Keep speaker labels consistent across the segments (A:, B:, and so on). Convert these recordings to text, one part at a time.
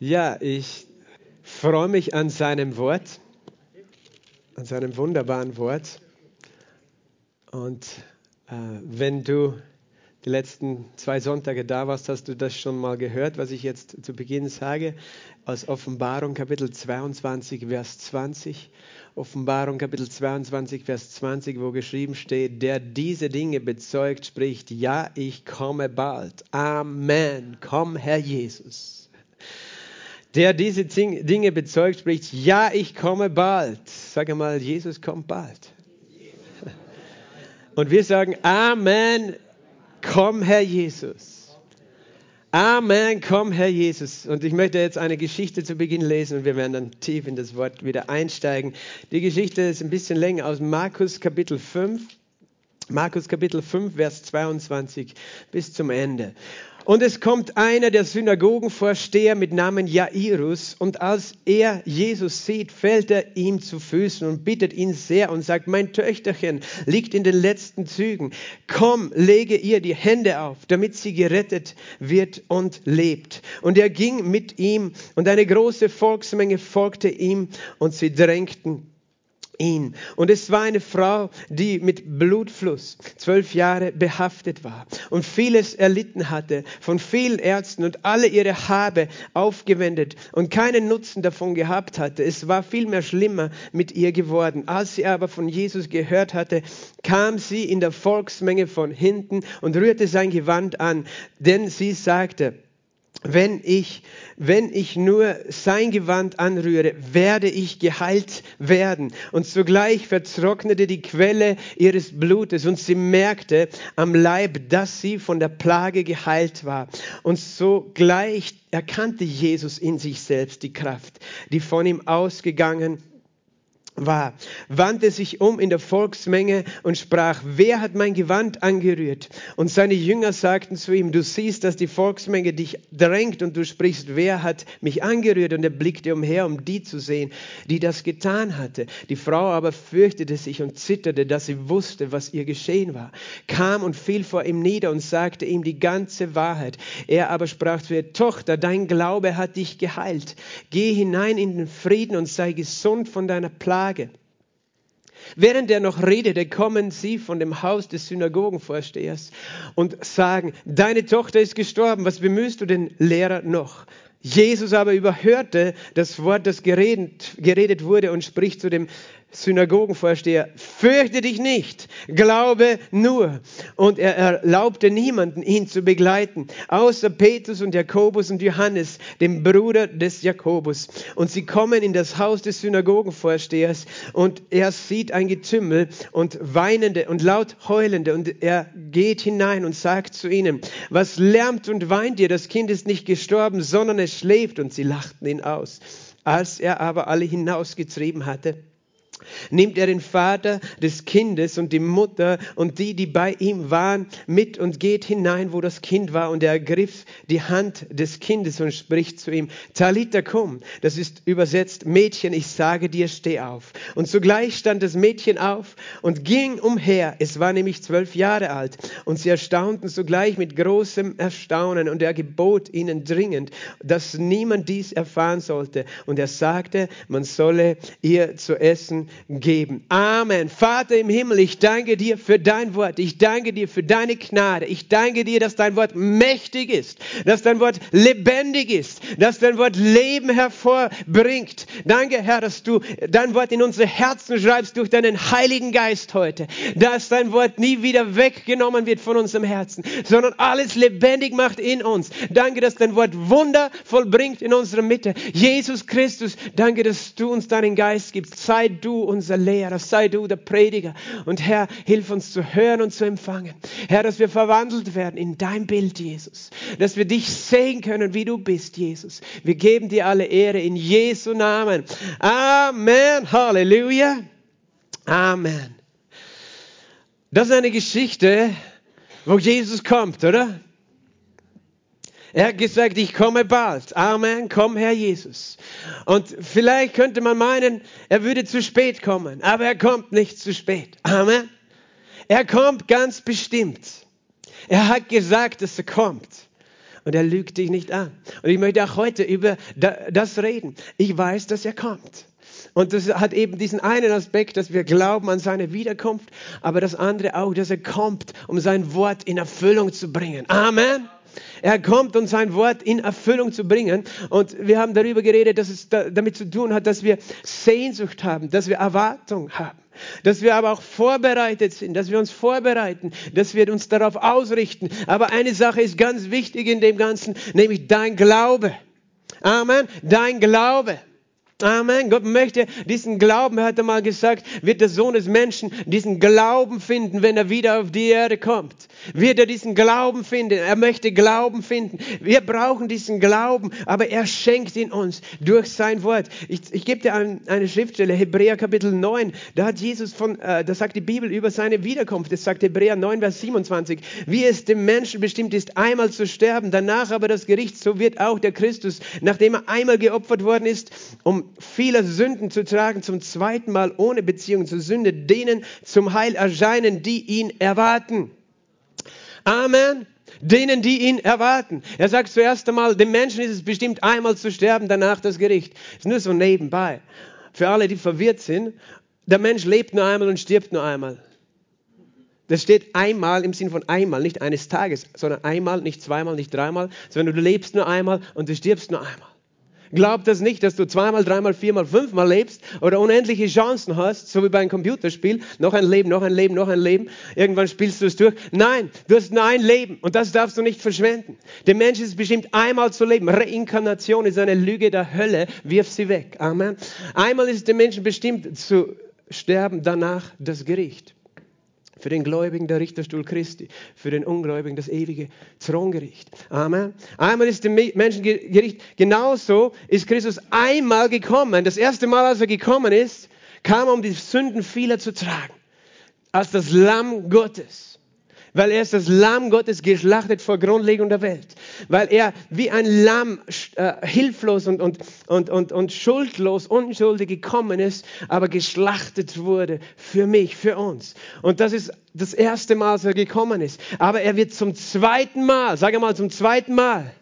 A: Ja, ich freue mich an seinem Wort, an seinem wunderbaren Wort. Und äh, wenn du die letzten zwei Sonntage da warst, hast du das schon mal gehört, was ich jetzt zu Beginn sage, aus Offenbarung Kapitel 22, Vers 20. Offenbarung Kapitel 22, Vers 20, wo geschrieben steht, der diese Dinge bezeugt, spricht, ja, ich komme bald. Amen. Komm, Herr Jesus der diese Dinge bezeugt, spricht, ja, ich komme bald. Sag einmal, Jesus kommt bald. Und wir sagen, Amen, komm, Herr Jesus. Amen, komm, Herr Jesus. Und ich möchte jetzt eine Geschichte zu Beginn lesen und wir werden dann tief in das Wort wieder einsteigen. Die Geschichte ist ein bisschen länger aus Markus Kapitel 5. Markus Kapitel 5, Vers 22 bis zum Ende. Und es kommt einer der Synagogenvorsteher mit Namen Jairus und als er Jesus sieht, fällt er ihm zu Füßen und bittet ihn sehr und sagt, mein Töchterchen liegt in den letzten Zügen. Komm, lege ihr die Hände auf, damit sie gerettet wird und lebt. Und er ging mit ihm und eine große Volksmenge folgte ihm und sie drängten ihn. Und es war eine Frau, die mit Blutfluss zwölf Jahre behaftet war und vieles erlitten hatte, von vielen Ärzten und alle ihre Habe aufgewendet und keinen Nutzen davon gehabt hatte. Es war vielmehr schlimmer mit ihr geworden. Als sie aber von Jesus gehört hatte, kam sie in der Volksmenge von hinten und rührte sein Gewand an, denn sie sagte, wenn ich, wenn ich nur sein Gewand anrühre, werde ich geheilt werden. Und sogleich vertrocknete die Quelle ihres Blutes und sie merkte am Leib, dass sie von der Plage geheilt war. Und sogleich erkannte Jesus in sich selbst die Kraft, die von ihm ausgegangen war, wandte sich um in der Volksmenge und sprach, wer hat mein Gewand angerührt? Und seine Jünger sagten zu ihm, du siehst, dass die Volksmenge dich drängt und du sprichst, wer hat mich angerührt? Und er blickte umher, um die zu sehen, die das getan hatte. Die Frau aber fürchtete sich und zitterte, dass sie wusste, was ihr geschehen war, kam und fiel vor ihm nieder und sagte ihm die ganze Wahrheit. Er aber sprach zu ihr, Tochter, dein Glaube hat dich geheilt. Geh hinein in den Frieden und sei gesund von deiner Plage Tage. Während er noch redete, kommen sie von dem Haus des Synagogenvorstehers und sagen, deine Tochter ist gestorben, was bemühst du den Lehrer noch? Jesus aber überhörte das Wort, das geredet, geredet wurde und spricht zu dem Synagogenvorsteher, fürchte dich nicht, glaube nur. Und er erlaubte niemanden, ihn zu begleiten, außer Petrus und Jakobus und Johannes, dem Bruder des Jakobus. Und sie kommen in das Haus des Synagogenvorstehers und er sieht ein Getümmel und weinende und laut heulende und er geht hinein und sagt zu ihnen, was lärmt und weint ihr? Das Kind ist nicht gestorben, sondern es schläft. Und sie lachten ihn aus. Als er aber alle hinausgetrieben hatte, nimmt er den Vater des Kindes und die Mutter und die, die bei ihm waren, mit und geht hinein, wo das Kind war. Und er ergriff die Hand des Kindes und spricht zu ihm, Talita cum, das ist übersetzt, Mädchen, ich sage dir, steh auf. Und sogleich stand das Mädchen auf und ging umher. Es war nämlich zwölf Jahre alt. Und sie erstaunten sogleich mit großem Erstaunen. Und er gebot ihnen dringend, dass niemand dies erfahren sollte. Und er sagte, man solle ihr zu essen geben. Amen. Vater im Himmel, ich danke dir für dein Wort. Ich danke dir für deine Gnade. Ich danke dir, dass dein Wort mächtig ist, dass dein Wort lebendig ist, dass dein Wort Leben hervorbringt. Danke, Herr, dass du dein Wort in unsere Herzen schreibst durch deinen Heiligen Geist heute, dass dein Wort nie wieder weggenommen wird von unserem Herzen, sondern alles lebendig macht in uns. Danke, dass dein Wort Wunder vollbringt in unserer Mitte. Jesus Christus, danke, dass du uns deinen Geist gibst. Sei du unser Lehrer, sei du der Prediger. Und Herr, hilf uns zu hören und zu empfangen. Herr, dass wir verwandelt werden in dein Bild, Jesus. Dass wir dich sehen können, wie du bist, Jesus. Wir geben dir alle Ehre in Jesu Namen. Amen. Halleluja. Amen. Das ist eine Geschichte, wo Jesus kommt, oder? Er hat gesagt, ich komme bald. Amen, komm Herr Jesus. Und vielleicht könnte man meinen, er würde zu spät kommen, aber er kommt nicht zu spät. Amen. Er kommt ganz bestimmt. Er hat gesagt, dass er kommt. und er lügt dich nicht an. Und ich möchte auch heute über das reden. Ich weiß, dass er kommt. Und das hat eben diesen einen Aspekt, dass wir glauben an seine Wiederkunft, aber das andere auch, dass er kommt, um sein Wort in Erfüllung zu bringen. Amen. Er kommt, um sein Wort in Erfüllung zu bringen. Und wir haben darüber geredet, dass es damit zu tun hat, dass wir Sehnsucht haben, dass wir Erwartung haben. Dass wir aber auch vorbereitet sind, dass wir uns vorbereiten, dass wir uns darauf ausrichten. Aber eine Sache ist ganz wichtig in dem Ganzen, nämlich dein Glaube. Amen. Dein Glaube. Amen. Gott möchte diesen Glauben, er hat einmal gesagt, wird der Sohn des Menschen diesen Glauben finden, wenn er wieder auf die Erde kommt. Wird er diesen Glauben finden? Er möchte Glauben finden. Wir brauchen diesen Glauben, aber er schenkt ihn uns durch sein Wort. Ich, ich gebe dir ein, eine Schriftstelle, Hebräer Kapitel 9. Da hat Jesus von, äh, da sagt die Bibel über seine Wiederkunft. Das sagt Hebräer 9, Vers 27. Wie es dem Menschen bestimmt ist, einmal zu sterben, danach aber das Gericht, so wird auch der Christus, nachdem er einmal geopfert worden ist, um viele Sünden zu tragen, zum zweiten Mal ohne Beziehung zur Sünde, denen zum Heil erscheinen, die ihn erwarten. Amen. Denen, die ihn erwarten. Er sagt zuerst einmal, dem Menschen ist es bestimmt einmal zu sterben, danach das Gericht. Ist nur so nebenbei. Für alle, die verwirrt sind, der Mensch lebt nur einmal und stirbt nur einmal. Das steht einmal im Sinn von einmal, nicht eines Tages, sondern einmal, nicht zweimal, nicht dreimal, sondern du lebst nur einmal und du stirbst nur einmal. Glaub das nicht, dass du zweimal, dreimal, viermal, fünfmal lebst oder unendliche Chancen hast, so wie bei einem Computerspiel. Noch ein Leben, noch ein Leben, noch ein Leben. Irgendwann spielst du es durch. Nein, du hast nur ein Leben und das darfst du nicht verschwenden. Der Mensch ist bestimmt einmal zu leben. Reinkarnation ist eine Lüge der Hölle. Wirf sie weg. Amen. Einmal ist der Mensch bestimmt zu sterben, danach das Gericht. Für den Gläubigen der Richterstuhl Christi, für den Ungläubigen das ewige Throngericht. Amen. Einmal ist dem Menschengericht, genauso ist Christus einmal gekommen. Das erste Mal, als er gekommen ist, kam er, um die Sünden vieler zu tragen. Als das Lamm Gottes weil er ist das Lamm Gottes geschlachtet vor Grundlegung der Welt, weil er wie ein Lamm äh, hilflos und, und, und, und, und schuldlos, unschuldig gekommen ist, aber geschlachtet wurde für mich, für uns. Und das ist das erste Mal, dass er gekommen ist. Aber er wird zum zweiten Mal, sage mal zum zweiten Mal,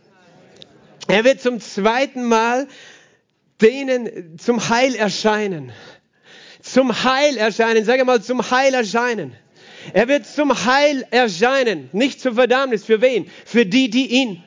A: er wird zum zweiten Mal denen zum Heil erscheinen. Zum Heil erscheinen, sage mal zum Heil erscheinen. Er wird zum Heil erscheinen, nicht zur Verdammnis. Für wen? Für die, die ihn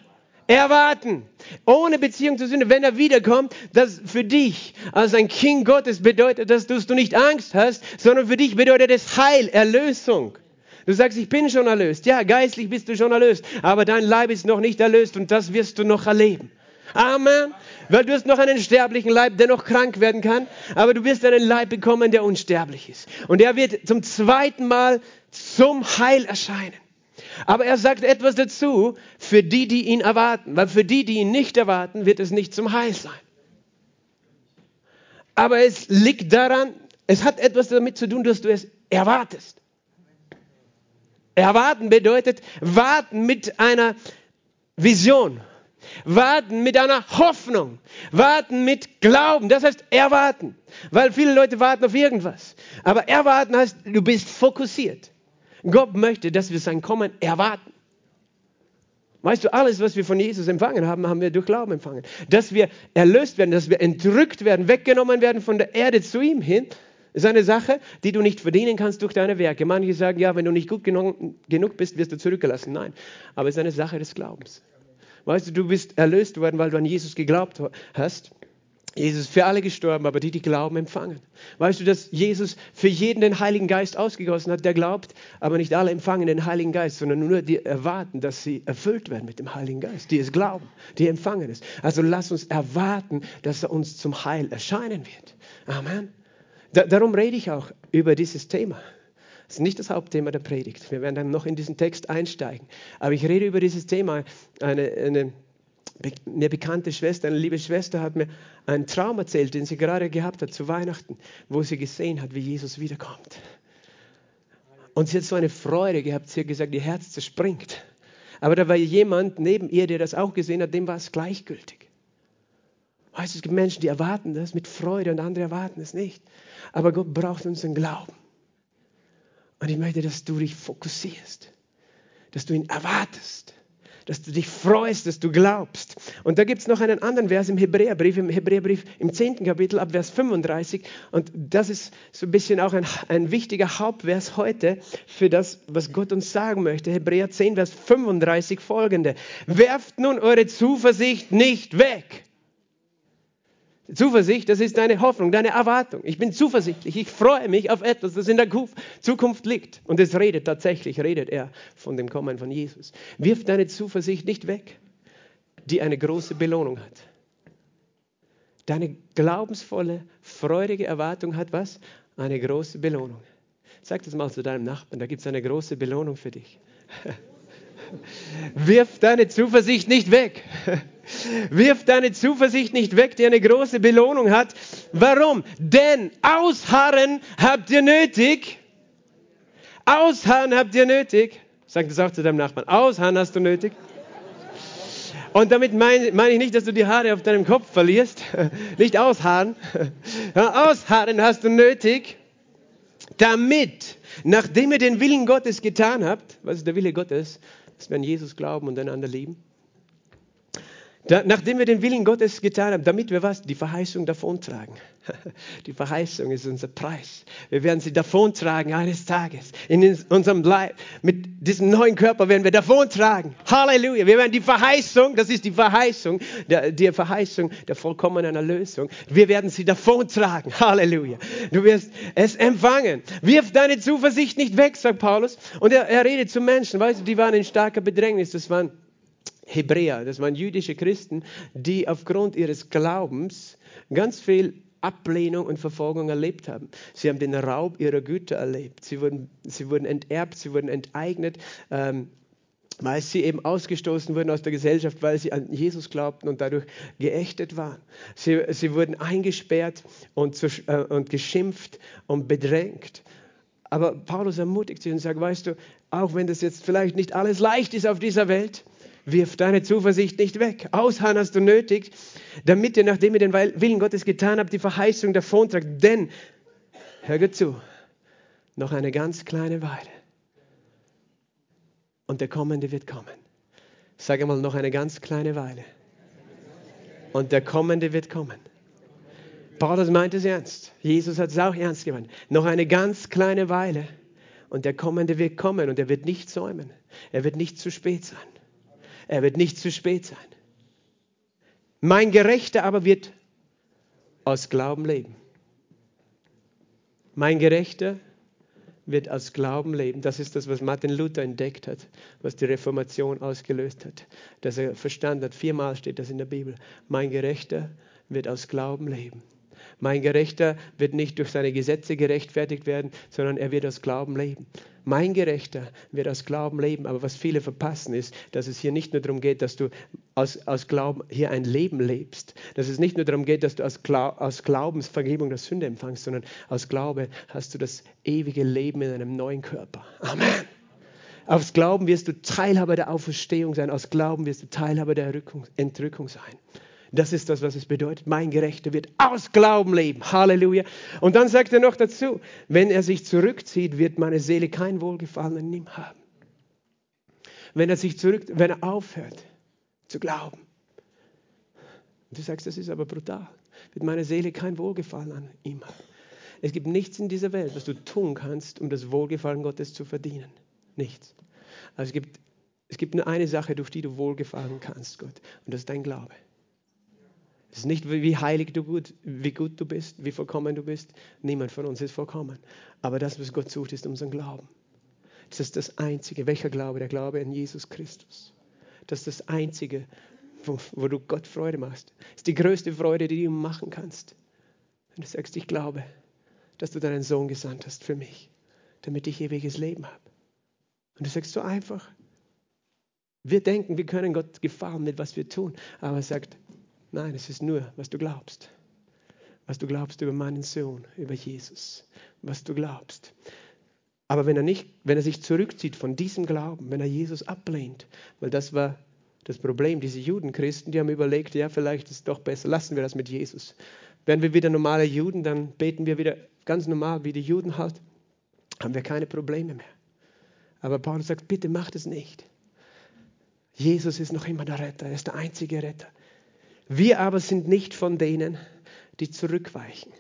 A: erwarten. Ohne Beziehung zur Sünde, wenn er wiederkommt, das für dich als ein Kind Gottes bedeutet, dass du nicht Angst hast, sondern für dich bedeutet es Heil, Erlösung. Du sagst, ich bin schon erlöst. Ja, geistlich bist du schon erlöst, aber dein Leib ist noch nicht erlöst und das wirst du noch erleben. Amen. Weil du hast noch einen sterblichen Leib, der noch krank werden kann, aber du wirst einen Leib bekommen, der unsterblich ist. Und er wird zum zweiten Mal zum Heil erscheinen. Aber er sagt etwas dazu für die, die ihn erwarten. Weil für die, die ihn nicht erwarten, wird es nicht zum Heil sein. Aber es liegt daran, es hat etwas damit zu tun, dass du es erwartest. Erwarten bedeutet warten mit einer Vision, warten mit einer Hoffnung, warten mit Glauben. Das heißt erwarten, weil viele Leute warten auf irgendwas. Aber erwarten heißt, du bist fokussiert. Gott möchte, dass wir sein Kommen erwarten. Weißt du, alles, was wir von Jesus empfangen haben, haben wir durch Glauben empfangen. Dass wir erlöst werden, dass wir entrückt werden, weggenommen werden von der Erde zu ihm hin, ist eine Sache, die du nicht verdienen kannst durch deine Werke. Manche sagen, ja, wenn du nicht gut genug bist, wirst du zurückgelassen. Nein, aber es ist eine Sache des Glaubens. Weißt du, du bist erlöst worden, weil du an Jesus geglaubt hast. Jesus ist für alle gestorben, aber die, die glauben, empfangen. Weißt du, dass Jesus für jeden den Heiligen Geist ausgegossen hat, der glaubt, aber nicht alle empfangen den Heiligen Geist, sondern nur die erwarten, dass sie erfüllt werden mit dem Heiligen Geist. Die es glauben, die empfangen es. Also lass uns erwarten, dass er uns zum Heil erscheinen wird. Amen. Da, darum rede ich auch über dieses Thema. Das ist nicht das Hauptthema der Predigt. Wir werden dann noch in diesen Text einsteigen. Aber ich rede über dieses Thema. Eine, eine eine bekannte Schwester, eine liebe Schwester hat mir einen Traum erzählt, den sie gerade gehabt hat zu Weihnachten, wo sie gesehen hat, wie Jesus wiederkommt. Und sie hat so eine Freude gehabt, sie hat gesagt, ihr Herz zerspringt. Aber da war jemand neben ihr, der das auch gesehen hat, dem war es gleichgültig. Weißt du, es gibt Menschen, die erwarten das mit Freude und andere erwarten es nicht. Aber Gott braucht unseren Glauben. Und ich möchte, dass du dich fokussierst, dass du ihn erwartest dass du dich freust, dass du glaubst. Und da gibt es noch einen anderen Vers im Hebräerbrief, im Hebräerbrief im 10. Kapitel ab Vers 35. Und das ist so ein bisschen auch ein, ein wichtiger Hauptvers heute für das, was Gott uns sagen möchte. Hebräer 10, Vers 35 folgende. Werft nun eure Zuversicht nicht weg. Zuversicht, das ist deine Hoffnung, deine Erwartung. Ich bin zuversichtlich, ich freue mich auf etwas, das in der Zukunft liegt. Und es redet tatsächlich, redet er von dem Kommen von Jesus. Wirf deine Zuversicht nicht weg, die eine große Belohnung hat. Deine glaubensvolle, freudige Erwartung hat was? Eine große Belohnung. Sag das mal zu deinem Nachbarn, da gibt es eine große Belohnung für dich. Wirf deine Zuversicht nicht weg. Wirf deine Zuversicht nicht weg, die eine große Belohnung hat. Warum? Denn ausharren habt ihr nötig. Ausharren habt ihr nötig. Sag das auch zu deinem Nachbarn. Ausharren hast du nötig. Und damit meine mein ich nicht, dass du die Haare auf deinem Kopf verlierst. Nicht ausharren. Ausharren hast du nötig, damit, nachdem ihr den Willen Gottes getan habt, was ist der Wille Gottes? Dass wir an Jesus glauben und einander lieben. Da, nachdem wir den Willen Gottes getan haben, damit wir was? Die Verheißung davontragen. Die Verheißung ist unser Preis. Wir werden sie davontragen eines Tages. In unserem Leib. Mit diesem neuen Körper werden wir davontragen. Halleluja. Wir werden die Verheißung, das ist die Verheißung, der, die Verheißung der vollkommenen Erlösung. Wir werden sie davontragen. Halleluja. Du wirst es empfangen. Wirf deine Zuversicht nicht weg, sagt Paulus. Und er, er redet zu Menschen, weißt du, die waren in starker Bedrängnis. Das waren Hebräer, das waren jüdische Christen, die aufgrund ihres Glaubens ganz viel Ablehnung und Verfolgung erlebt haben. Sie haben den Raub ihrer Güter erlebt. Sie wurden, sie wurden enterbt, sie wurden enteignet, ähm, weil sie eben ausgestoßen wurden aus der Gesellschaft, weil sie an Jesus glaubten und dadurch geächtet waren. Sie, sie wurden eingesperrt und, zu, äh, und geschimpft und bedrängt. Aber Paulus ermutigt sie und sagt, weißt du, auch wenn das jetzt vielleicht nicht alles leicht ist auf dieser Welt, Wirf deine Zuversicht nicht weg. Ausharren hast du nötig, damit ihr, nachdem ihr den Willen Gottes getan habt, die Verheißung davontragt. Denn, hör gut zu, noch eine ganz kleine Weile. Und der Kommende wird kommen. Sag einmal, noch eine ganz kleine Weile. Und der Kommende wird kommen. Paulus meint es ernst. Jesus hat es auch ernst gemeint. Noch eine ganz kleine Weile. Und der Kommende wird kommen und er wird nicht säumen. Er wird nicht zu spät sein. Er wird nicht zu spät sein. Mein Gerechter aber wird aus Glauben leben. Mein Gerechter wird aus Glauben leben. Das ist das, was Martin Luther entdeckt hat, was die Reformation ausgelöst hat. Dass er verstanden hat, viermal steht das in der Bibel. Mein Gerechter wird aus Glauben leben. Mein Gerechter wird nicht durch seine Gesetze gerechtfertigt werden, sondern er wird aus Glauben leben. Mein Gerechter wird aus Glauben leben. Aber was viele verpassen ist, dass es hier nicht nur darum geht, dass du aus, aus Glauben hier ein Leben lebst. Dass es nicht nur darum geht, dass du aus, Glau aus Glaubensvergebung der Sünde empfangst, sondern aus Glaube hast du das ewige Leben in einem neuen Körper. Amen. Aus Glauben wirst du Teilhaber der Auferstehung sein. Aus Glauben wirst du Teilhaber der Entrückung sein. Das ist das, was es bedeutet. Mein Gerechter wird aus Glauben leben. Halleluja. Und dann sagt er noch dazu, wenn er sich zurückzieht, wird meine Seele kein Wohlgefallen in ihm haben. Wenn er sich zurück, wenn er aufhört zu glauben. Und du sagst, das ist aber brutal. Wird meine Seele kein Wohlgefallen an ihm haben. Es gibt nichts in dieser Welt, was du tun kannst, um das Wohlgefallen Gottes zu verdienen. Nichts. Also es gibt, es gibt nur eine Sache, durch die du Wohlgefallen kannst, Gott. Und das ist dein Glaube. Es ist nicht, wie heilig du gut, wie gut du bist, wie vollkommen du bist. Niemand von uns ist vollkommen. Aber das, was Gott sucht, ist unseren Glauben. Das ist das Einzige. Welcher Glaube? Der Glaube an Jesus Christus. Das ist das Einzige, wo, wo du Gott Freude machst. Das ist die größte Freude, die du ihm machen kannst. Wenn du sagst, ich glaube, dass du deinen Sohn gesandt hast für mich, damit ich ewiges Leben habe. Und du sagst so einfach. Wir denken, wir können Gott gefallen mit was wir tun. Aber er sagt, Nein, es ist nur, was du glaubst. Was du glaubst über meinen Sohn, über Jesus. Was du glaubst. Aber wenn er, nicht, wenn er sich zurückzieht von diesem Glauben, wenn er Jesus ablehnt, weil das war das Problem, diese Judenchristen, die haben überlegt, ja, vielleicht ist es doch besser, lassen wir das mit Jesus. Werden wir wieder normale Juden, dann beten wir wieder ganz normal, wie die Juden halt, haben wir keine Probleme mehr. Aber Paulus sagt, bitte macht es nicht. Jesus ist noch immer der Retter, er ist der einzige Retter. Wir aber sind nicht von denen, die zurückweichen.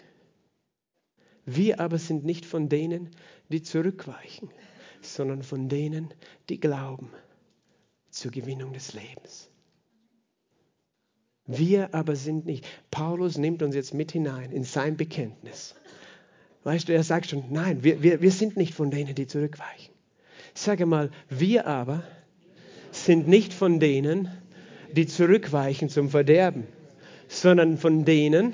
A: Wir aber sind nicht von denen, die zurückweichen, sondern von denen, die glauben zur Gewinnung des Lebens. Wir aber sind nicht. Paulus nimmt uns jetzt mit hinein in sein Bekenntnis. Weißt du, er sagt schon, nein, wir, wir, wir sind nicht von denen, die zurückweichen. Sage mal, wir aber sind nicht von denen, die zurückweichen zum Verderben, sondern von denen,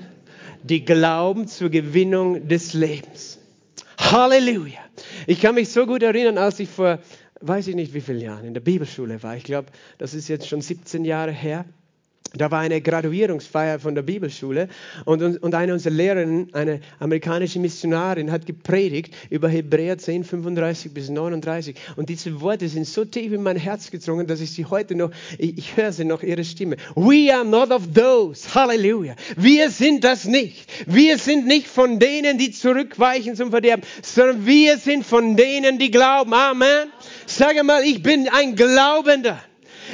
A: die glauben zur Gewinnung des Lebens. Halleluja. Ich kann mich so gut erinnern, als ich vor, weiß ich nicht wie vielen Jahren in der Bibelschule war. Ich glaube, das ist jetzt schon 17 Jahre her. Da war eine Graduierungsfeier von der Bibelschule und, und eine unserer Lehrerinnen, eine amerikanische Missionarin, hat gepredigt über Hebräer 10, 35 bis 39. Und diese Worte sind so tief in mein Herz gedrungen, dass ich sie heute noch, ich, ich höre sie noch, ihre Stimme. We are not of those. Halleluja. Wir sind das nicht. Wir sind nicht von denen, die zurückweichen zum Verderben, sondern wir sind von denen, die glauben. Amen. Sage mal, ich bin ein Glaubender.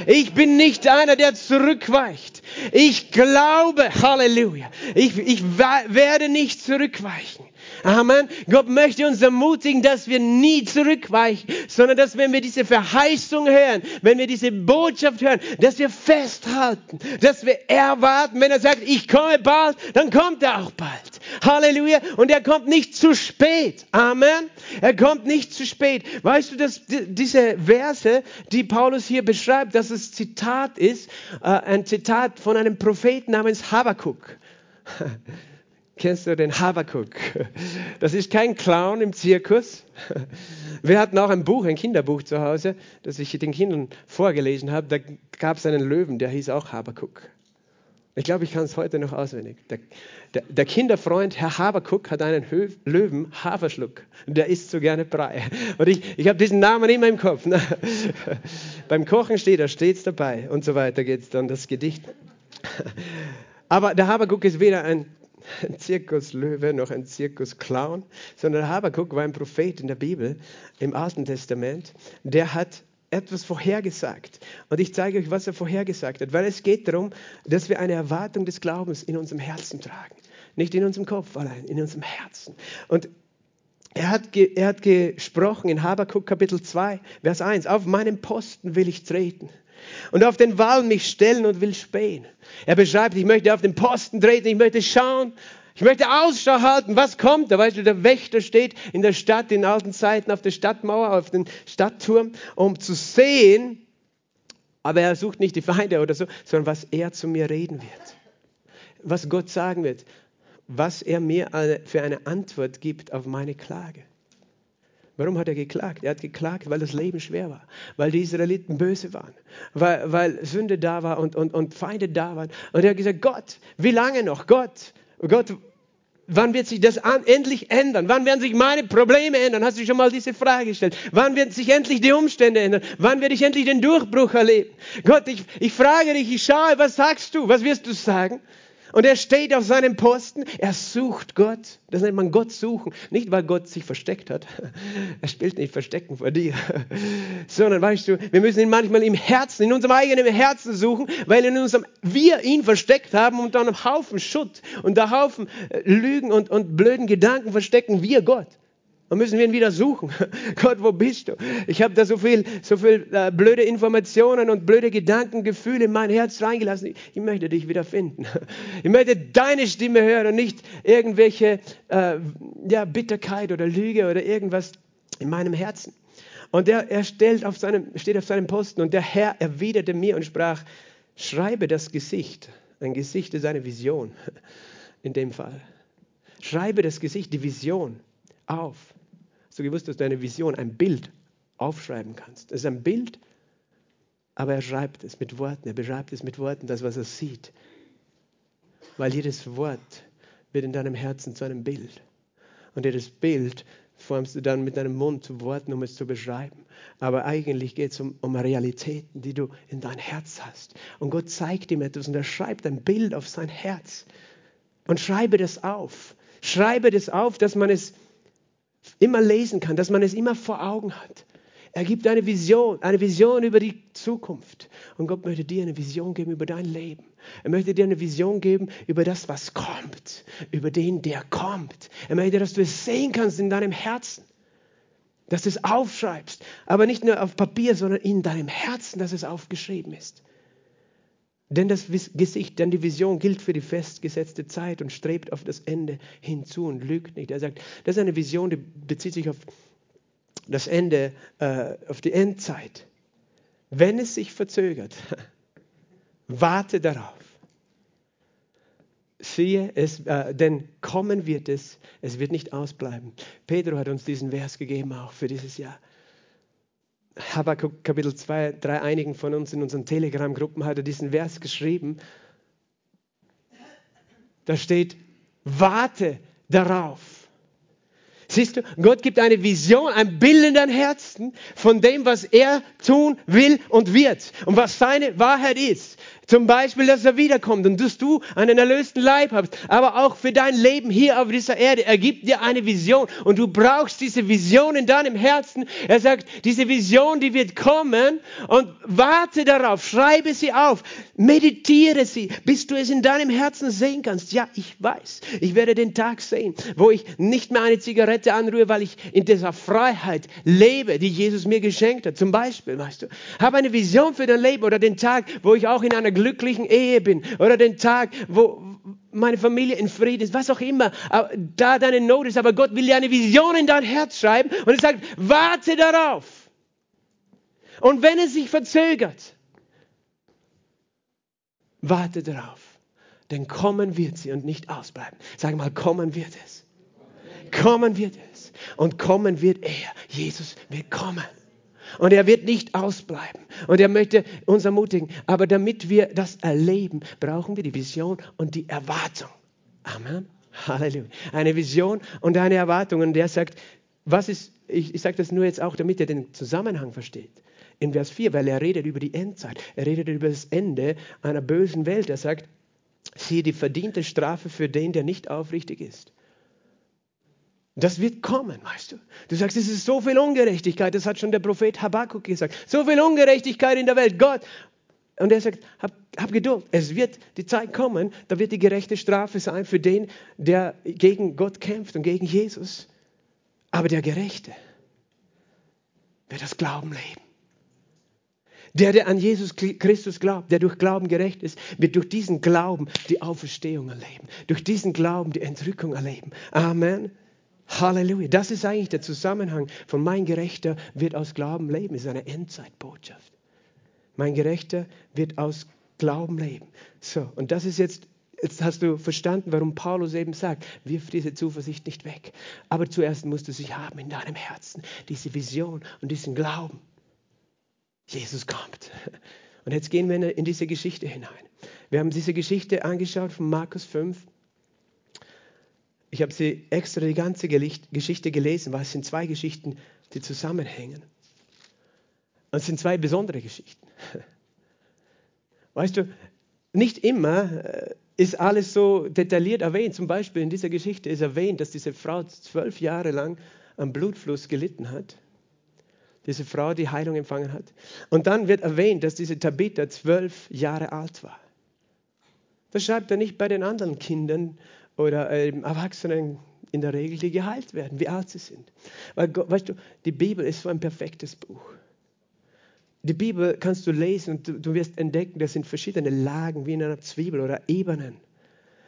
A: Ich bin nicht einer, der zurückweicht. Ich glaube, Halleluja. Ich, ich werde nicht zurückweichen. Amen. Gott möchte uns ermutigen, dass wir nie zurückweichen, sondern dass wenn wir diese Verheißung hören, wenn wir diese Botschaft hören, dass wir festhalten, dass wir erwarten, wenn er sagt, ich komme bald, dann kommt er auch bald. Halleluja. Und er kommt nicht zu spät. Amen. Er kommt nicht zu spät. Weißt du, dass diese Verse, die Paulus hier beschreibt, dass es Zitat ist, äh, ein Zitat von einem Propheten namens Habakkuk. Kennst du den Habakuk? Das ist kein Clown im Zirkus. Wir hatten auch ein Buch, ein Kinderbuch zu Hause, das ich den Kindern vorgelesen habe. Da gab es einen Löwen, der hieß auch Habakuk. Ich glaube, ich kann es heute noch auswendig. Der, der, der, Kinderfreund Herr Habakuk hat einen Hö Löwen Haferschluck. Der isst so gerne Brei. Und ich, ich habe diesen Namen immer im Kopf. Ne? Beim Kochen steht er stets dabei und so weiter geht es dann, das Gedicht. Aber der Habakuk ist weder ein ein Zirkuslöwe noch ein Zirkusclown, sondern Habakuk war ein Prophet in der Bibel, im Alten Testament, der hat etwas vorhergesagt. Und ich zeige euch, was er vorhergesagt hat, weil es geht darum, dass wir eine Erwartung des Glaubens in unserem Herzen tragen. Nicht in unserem Kopf allein, in unserem Herzen. Und er hat, er hat gesprochen in Habakuk Kapitel 2, Vers 1, auf meinem Posten will ich treten und auf den Wall mich stellen und will spähen. Er beschreibt, ich möchte auf den Posten treten, ich möchte schauen, ich möchte Ausschau halten, was kommt da. Weißt du, der Wächter steht in der Stadt in alten Zeiten auf der Stadtmauer, auf den Stadtturm, um zu sehen, aber er sucht nicht die Feinde oder so, sondern was er zu mir reden wird. Was Gott sagen wird. Was er mir für eine Antwort gibt auf meine Klage. Warum hat er geklagt? Er hat geklagt, weil das Leben schwer war, weil die Israeliten böse waren, weil, weil Sünde da war und, und, und Feinde da waren. Und er hat gesagt, Gott, wie lange noch? Gott, Gott, wann wird sich das an, endlich ändern? Wann werden sich meine Probleme ändern? Hast du schon mal diese Frage gestellt? Wann werden sich endlich die Umstände ändern? Wann werde ich endlich den Durchbruch erleben? Gott, ich, ich frage dich, ich schaue, was sagst du? Was wirst du sagen? Und er steht auf seinem Posten, er sucht Gott. Das nennt man Gott suchen. Nicht, weil Gott sich versteckt hat. Er spielt nicht Verstecken vor dir. Sondern, weißt du, wir müssen ihn manchmal im Herzen, in unserem eigenen Herzen suchen, weil in unserem, wir ihn versteckt haben und dann einen Haufen Schutt und einen Haufen äh, Lügen und, und blöden Gedanken verstecken wir Gott. Dann müssen wir ihn wieder suchen. Gott, wo bist du? Ich habe da so viel, so viel äh, blöde Informationen und blöde Gedanken, Gefühle in mein Herz reingelassen. Ich, ich, möchte dich wieder finden. Ich möchte deine Stimme hören und nicht irgendwelche äh, ja, Bitterkeit oder Lüge oder irgendwas in meinem Herzen. Und er, er stellt auf seinem, steht auf seinem Posten und der Herr erwiderte mir und sprach, schreibe das Gesicht. Ein Gesicht ist eine Vision in dem Fall. Schreibe das Gesicht, die Vision auf. Hast gewusst, dass du eine Vision, ein Bild aufschreiben kannst? Es ist ein Bild, aber er schreibt es mit Worten, er beschreibt es mit Worten, das, was er sieht. Weil jedes Wort wird in deinem Herzen zu einem Bild. Und jedes Bild formst du dann mit deinem Mund zu Worten, um es zu beschreiben. Aber eigentlich geht es um, um Realitäten, die du in dein Herz hast. Und Gott zeigt ihm etwas und er schreibt ein Bild auf sein Herz. Und schreibe das auf. Schreibe das auf, dass man es immer lesen kann, dass man es immer vor Augen hat. Er gibt eine Vision, eine Vision über die Zukunft. Und Gott möchte dir eine Vision geben über dein Leben. Er möchte dir eine Vision geben über das, was kommt, über den, der kommt. Er möchte, dass du es sehen kannst in deinem Herzen, dass du es aufschreibst, aber nicht nur auf Papier, sondern in deinem Herzen, dass es aufgeschrieben ist. Denn das Gesicht, denn die Vision gilt für die festgesetzte Zeit und strebt auf das Ende hinzu und lügt nicht. Er sagt, das ist eine Vision, die bezieht sich auf das Ende, äh, auf die Endzeit. Wenn es sich verzögert, warte darauf. Siehe, es, äh, denn kommen wird es, es wird nicht ausbleiben. Pedro hat uns diesen Vers gegeben auch für dieses Jahr. Habakkuk Kapitel 2, 3, einigen von uns in unseren Telegram-Gruppen hat er diesen Vers geschrieben. Da steht, warte darauf. Siehst du, Gott gibt eine Vision, ein Bild in dein Herzen von dem, was er tun will und wird und was seine Wahrheit ist. Zum Beispiel, dass er wiederkommt und dass du einen erlösten Leib hast, aber auch für dein Leben hier auf dieser Erde. Er gibt dir eine Vision und du brauchst diese Vision in deinem Herzen. Er sagt, diese Vision, die wird kommen und warte darauf, schreibe sie auf, meditiere sie, bis du es in deinem Herzen sehen kannst. Ja, ich weiß, ich werde den Tag sehen, wo ich nicht mehr eine Zigarette anrühre, weil ich in dieser Freiheit lebe, die Jesus mir geschenkt hat. Zum Beispiel, weißt du, habe eine Vision für dein Leben oder den Tag, wo ich auch in einer glücklichen Ehe bin oder den Tag, wo meine Familie in Frieden ist, was auch immer, da deine Not ist, aber Gott will dir eine Vision in dein Herz schreiben und er sagt, warte darauf. Und wenn es sich verzögert, warte darauf, denn kommen wird sie und nicht ausbleiben. Sag mal, kommen wird es. Kommen wird es. Und kommen wird er. Jesus wird kommen. Und er wird nicht ausbleiben. Und er möchte uns ermutigen. Aber damit wir das erleben, brauchen wir die Vision und die Erwartung. Amen. Halleluja. Eine Vision und eine Erwartung. Und der sagt, was ist, ich, ich sage das nur jetzt auch, damit er den Zusammenhang versteht. In Vers 4, weil er redet über die Endzeit. Er redet über das Ende einer bösen Welt. Er sagt, siehe die verdiente Strafe für den, der nicht aufrichtig ist. Das wird kommen, weißt du. Du sagst, es ist so viel Ungerechtigkeit, das hat schon der Prophet Habakkuk gesagt. So viel Ungerechtigkeit in der Welt, Gott. Und er sagt, hab, hab Geduld, es wird die Zeit kommen, da wird die gerechte Strafe sein für den, der gegen Gott kämpft und gegen Jesus. Aber der Gerechte wird das Glauben leben. Der, der an Jesus Christus glaubt, der durch Glauben gerecht ist, wird durch diesen Glauben die Auferstehung erleben, durch diesen Glauben die Entrückung erleben. Amen. Halleluja. Das ist eigentlich der Zusammenhang von mein Gerechter wird aus Glauben leben. Das ist eine Endzeitbotschaft. Mein Gerechter wird aus Glauben leben. So, und das ist jetzt, jetzt hast du verstanden, warum Paulus eben sagt, wirf diese Zuversicht nicht weg. Aber zuerst musst du sie haben in deinem Herzen, diese Vision und diesen Glauben. Jesus kommt. Und jetzt gehen wir in diese Geschichte hinein. Wir haben diese Geschichte angeschaut von Markus 5. Ich habe sie extra die ganze Geschichte gelesen, weil es sind zwei Geschichten, die zusammenhängen. Und es sind zwei besondere Geschichten. Weißt du, nicht immer äh, ist alles so detailliert erwähnt. Zum Beispiel in dieser Geschichte ist erwähnt, dass diese Frau zwölf Jahre lang am Blutfluss gelitten hat. Diese Frau, die Heilung empfangen hat. Und dann wird erwähnt, dass diese Tabitha zwölf Jahre alt war. Das schreibt er nicht bei den anderen Kindern oder ähm, Erwachsenen in der Regel, die geheilt werden, wie alt sie sind. Weil, weißt du, die Bibel ist so ein perfektes Buch. Die Bibel kannst du lesen und du, du wirst entdecken, das sind verschiedene Lagen wie in einer Zwiebel oder Ebenen,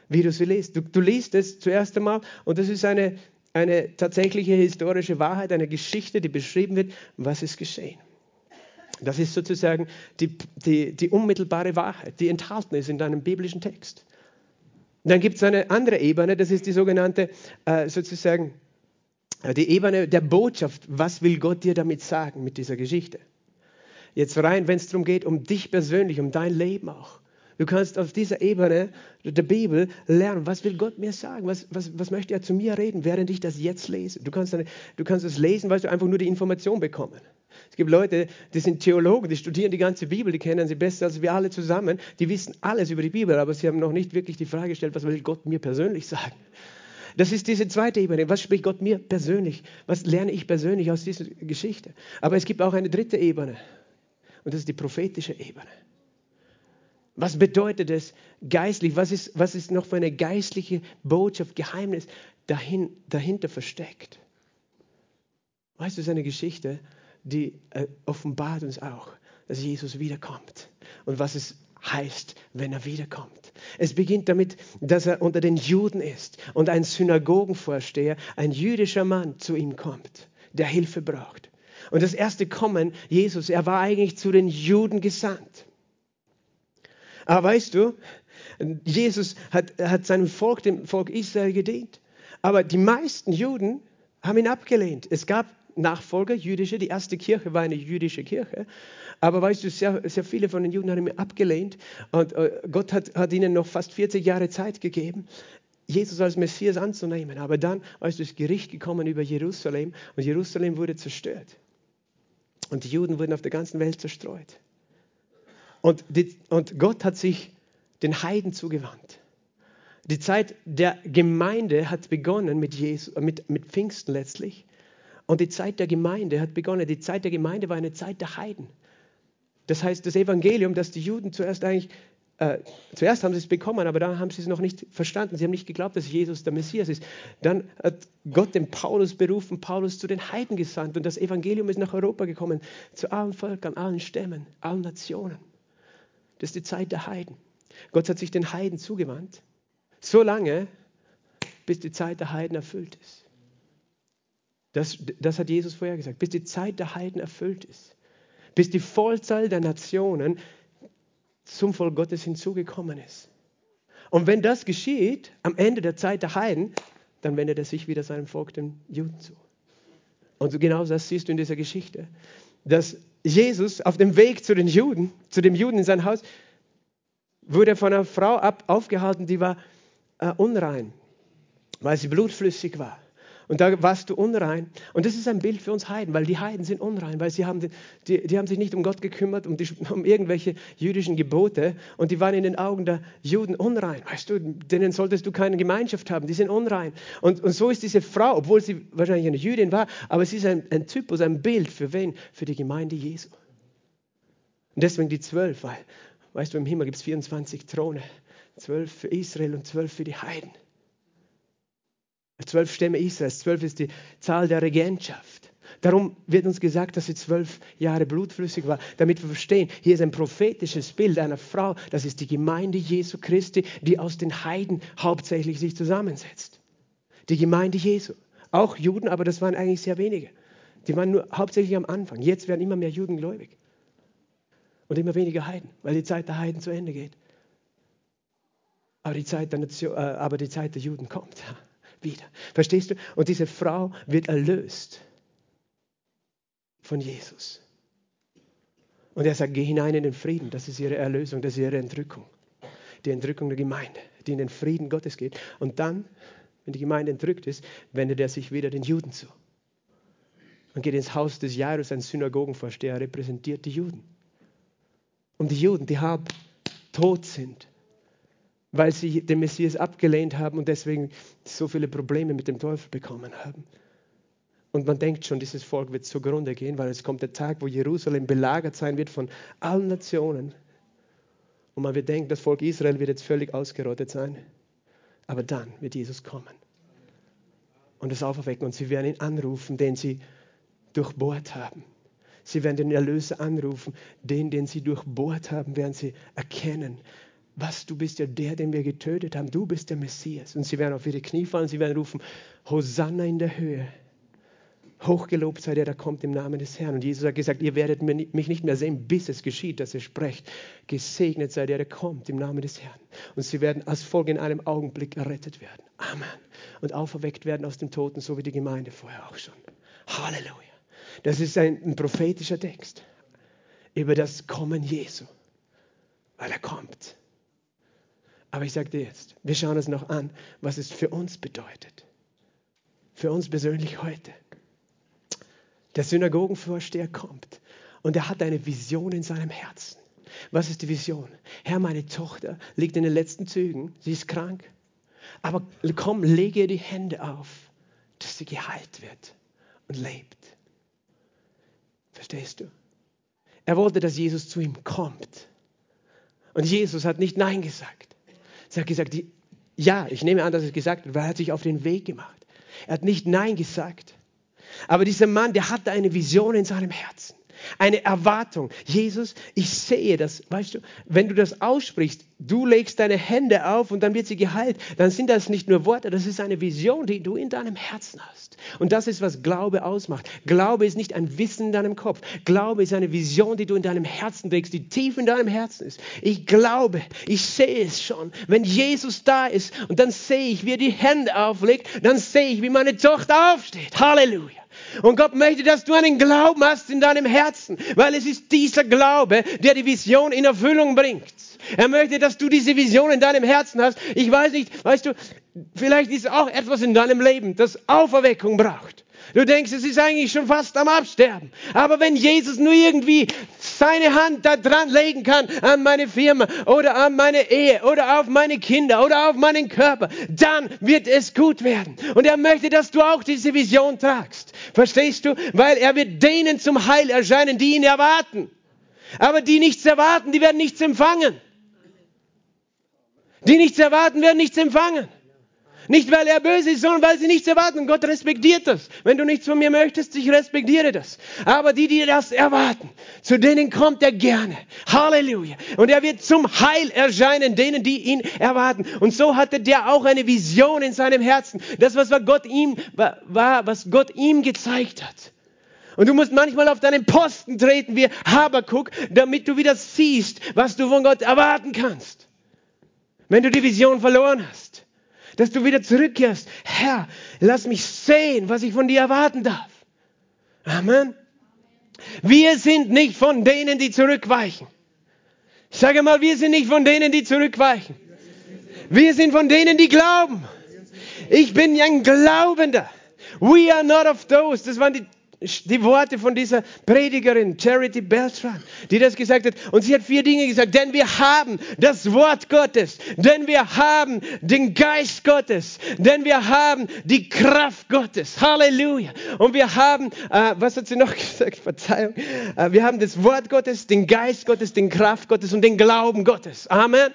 A: wie du sie liest. Du, du liest es zuerst einmal und das ist eine, eine tatsächliche historische Wahrheit, eine Geschichte, die beschrieben wird, was ist geschehen. Das ist sozusagen die, die, die unmittelbare Wahrheit, die enthalten ist in deinem biblischen Text. Dann gibt es eine andere Ebene, das ist die sogenannte, äh, sozusagen, äh, die Ebene der Botschaft. Was will Gott dir damit sagen mit dieser Geschichte? Jetzt rein, wenn es darum geht, um dich persönlich, um dein Leben auch. Du kannst auf dieser Ebene der Bibel lernen, was will Gott mir sagen, was, was, was möchte er zu mir reden, während ich das jetzt lese. Du kannst, du kannst es lesen, weil du einfach nur die Information bekommen. Es gibt Leute, die sind Theologen, die studieren die ganze Bibel, die kennen sie besser als wir alle zusammen, die wissen alles über die Bibel, aber sie haben noch nicht wirklich die Frage gestellt, was will Gott mir persönlich sagen. Das ist diese zweite Ebene. Was spricht Gott mir persönlich? Was lerne ich persönlich aus dieser Geschichte? Aber es gibt auch eine dritte Ebene. Und das ist die prophetische Ebene. Was bedeutet es geistlich? Was ist, was ist noch für eine geistliche Botschaft, Geheimnis dahin, dahinter versteckt? Weißt du, es ist eine Geschichte, die äh, offenbart uns auch, dass Jesus wiederkommt und was es heißt, wenn er wiederkommt. Es beginnt damit, dass er unter den Juden ist und ein Synagogenvorsteher, ein jüdischer Mann zu ihm kommt, der Hilfe braucht. Und das erste Kommen Jesus, er war eigentlich zu den Juden gesandt. Aber weißt du, Jesus hat, hat seinem Volk, dem Volk Israel gedient. Aber die meisten Juden haben ihn abgelehnt. Es gab Nachfolger, jüdische, die erste Kirche war eine jüdische Kirche. Aber weißt du, sehr, sehr viele von den Juden haben ihn abgelehnt und äh, Gott hat, hat ihnen noch fast 40 Jahre Zeit gegeben, Jesus als Messias anzunehmen. Aber dann, weißt du, ist Gericht gekommen über Jerusalem und Jerusalem wurde zerstört. Und die Juden wurden auf der ganzen Welt zerstreut. Und, die, und Gott hat sich den Heiden zugewandt. Die Zeit der Gemeinde hat begonnen mit, Jesus, mit, mit Pfingsten letztlich. Und die Zeit der Gemeinde hat begonnen. Die Zeit der Gemeinde war eine Zeit der Heiden. Das heißt, das Evangelium, das die Juden zuerst eigentlich, äh, zuerst haben sie es bekommen, aber dann haben sie es noch nicht verstanden. Sie haben nicht geglaubt, dass Jesus der Messias ist. Dann hat Gott den Paulus berufen, Paulus zu den Heiden gesandt und das Evangelium ist nach Europa gekommen, zu allen Völkern, allen Stämmen, allen Nationen. Das ist die Zeit der Heiden. Gott hat sich den Heiden zugewandt, so lange, bis die Zeit der Heiden erfüllt ist. Das, das hat Jesus vorher gesagt, bis die Zeit der Heiden erfüllt ist, bis die Vollzahl der Nationen zum Volk Gottes hinzugekommen ist. Und wenn das geschieht, am Ende der Zeit der Heiden, dann wendet er sich wieder seinem Volk, den Juden, zu. Und genau das siehst du in dieser Geschichte, dass Jesus auf dem Weg zu den Juden, zu dem Juden in sein Haus, wurde von einer Frau ab, aufgehalten, die war äh, unrein, weil sie blutflüssig war. Und da warst du unrein. Und das ist ein Bild für uns Heiden, weil die Heiden sind unrein, weil sie haben, die, die haben sich nicht um Gott gekümmert, um, die, um irgendwelche jüdischen Gebote. Und die waren in den Augen der Juden unrein. Weißt du, denen solltest du keine Gemeinschaft haben, die sind unrein. Und, und so ist diese Frau, obwohl sie wahrscheinlich eine Jüdin war, aber sie ist ein, ein Typus, ein Bild für wen? Für die Gemeinde Jesu. Und deswegen die zwölf, weil, weißt du, im Himmel gibt es 24 Throne. Zwölf für Israel und zwölf für die Heiden. Zwölf Stämme Israels, zwölf ist die Zahl der Regentschaft. Darum wird uns gesagt, dass sie zwölf Jahre blutflüssig war, damit wir verstehen, hier ist ein prophetisches Bild einer Frau, das ist die Gemeinde Jesu Christi, die aus den Heiden hauptsächlich sich zusammensetzt. Die Gemeinde Jesu. Auch Juden, aber das waren eigentlich sehr wenige. Die waren nur hauptsächlich am Anfang. Jetzt werden immer mehr Juden gläubig. Und immer weniger Heiden, weil die Zeit der Heiden zu Ende geht. Aber die Zeit der, Nation, äh, aber die Zeit der Juden kommt wieder. Verstehst du? Und diese Frau wird erlöst von Jesus. Und er sagt, geh hinein in den Frieden. Das ist ihre Erlösung, das ist ihre Entrückung. Die Entrückung der Gemeinde, die in den Frieden Gottes geht. Und dann, wenn die Gemeinde entrückt ist, wendet er sich wieder den Juden zu. Und geht ins Haus des Jairus, ein Synagogenvorsteher, repräsentiert die Juden. Und die Juden, die halb tot sind, weil sie den Messias abgelehnt haben und deswegen so viele Probleme mit dem Teufel bekommen haben. Und man denkt schon, dieses Volk wird zugrunde gehen, weil es kommt der Tag, wo Jerusalem belagert sein wird von allen Nationen. Und man wird denken, das Volk Israel wird jetzt völlig ausgerottet sein. Aber dann wird Jesus kommen und es auferwecken und sie werden ihn anrufen, den sie durchbohrt haben. Sie werden den Erlöser anrufen, den, den sie durchbohrt haben, werden sie erkennen was, du bist ja der, den wir getötet haben, du bist der Messias. Und sie werden auf ihre Knie fallen, sie werden rufen, Hosanna in der Höhe. Hochgelobt sei der, der kommt im Namen des Herrn. Und Jesus hat gesagt, ihr werdet mich nicht mehr sehen, bis es geschieht, dass er spricht. Gesegnet sei der, der kommt im Namen des Herrn. Und sie werden als Folge in einem Augenblick errettet werden. Amen. Und auferweckt werden aus dem Toten, so wie die Gemeinde vorher auch schon. Halleluja. Das ist ein, ein prophetischer Text über das Kommen Jesu. Weil er kommt. Aber ich sage dir jetzt, wir schauen uns noch an, was es für uns bedeutet. Für uns persönlich heute. Der Synagogenvorsteher kommt und er hat eine Vision in seinem Herzen. Was ist die Vision? Herr, meine Tochter liegt in den letzten Zügen, sie ist krank. Aber komm, lege ihr die Hände auf, dass sie geheilt wird und lebt. Verstehst du? Er wollte, dass Jesus zu ihm kommt. Und Jesus hat nicht Nein gesagt. Er hat gesagt, ja, ich nehme an, dass er es gesagt hat, weil er hat sich auf den Weg gemacht. Er hat nicht Nein gesagt. Aber dieser Mann, der hatte eine Vision in seinem Herzen eine Erwartung. Jesus, ich sehe das. Weißt du, wenn du das aussprichst, du legst deine Hände auf und dann wird sie geheilt, dann sind das nicht nur Worte, das ist eine Vision, die du in deinem Herzen hast. Und das ist, was Glaube ausmacht. Glaube ist nicht ein Wissen in deinem Kopf. Glaube ist eine Vision, die du in deinem Herzen trägst, die tief in deinem Herzen ist. Ich glaube, ich sehe es schon. Wenn Jesus da ist und dann sehe ich, wie er die Hände auflegt, dann sehe ich, wie meine Tochter aufsteht. Halleluja. Und Gott möchte, dass du einen Glauben hast in deinem Herzen, weil es ist dieser Glaube, der die Vision in Erfüllung bringt. Er möchte, dass du diese Vision in deinem Herzen hast. Ich weiß nicht, weißt du, vielleicht ist auch etwas in deinem Leben, das Auferweckung braucht. Du denkst, es ist eigentlich schon fast am Absterben. Aber wenn Jesus nur irgendwie seine Hand da dran legen kann an meine Firma oder an meine Ehe oder auf meine Kinder oder auf meinen Körper, dann wird es gut werden. Und er möchte, dass du auch diese Vision tragst. Verstehst du? Weil er wird denen zum Heil erscheinen, die ihn erwarten. Aber die nichts erwarten, die werden nichts empfangen. Die nichts erwarten, werden nichts empfangen. Nicht, weil er böse ist, sondern weil sie nichts erwarten. Gott respektiert das. Wenn du nichts von mir möchtest, ich respektiere das. Aber die, die das erwarten, zu denen kommt er gerne. Halleluja. Und er wird zum Heil erscheinen, denen, die ihn erwarten. Und so hatte der auch eine Vision in seinem Herzen. Das, was Gott ihm, war, was Gott ihm gezeigt hat. Und du musst manchmal auf deinen Posten treten wie Habakuk, damit du wieder siehst, was du von Gott erwarten kannst. Wenn du die Vision verloren hast dass du wieder zurückkehrst. Herr, lass mich sehen, was ich von dir erwarten darf. Amen. Wir sind nicht von denen, die zurückweichen. Ich sage mal, wir sind nicht von denen, die zurückweichen. Wir sind von denen, die glauben. Ich bin ein Glaubender. We are not of those. Das waren die die Worte von dieser Predigerin, Charity Beltran, die das gesagt hat. Und sie hat vier Dinge gesagt. Denn wir haben das Wort Gottes. Denn wir haben den Geist Gottes. Denn wir haben die Kraft Gottes. Halleluja. Und wir haben, äh, was hat sie noch gesagt? Verzeihung. Äh, wir haben das Wort Gottes, den Geist Gottes, den Kraft Gottes und den Glauben Gottes. Amen.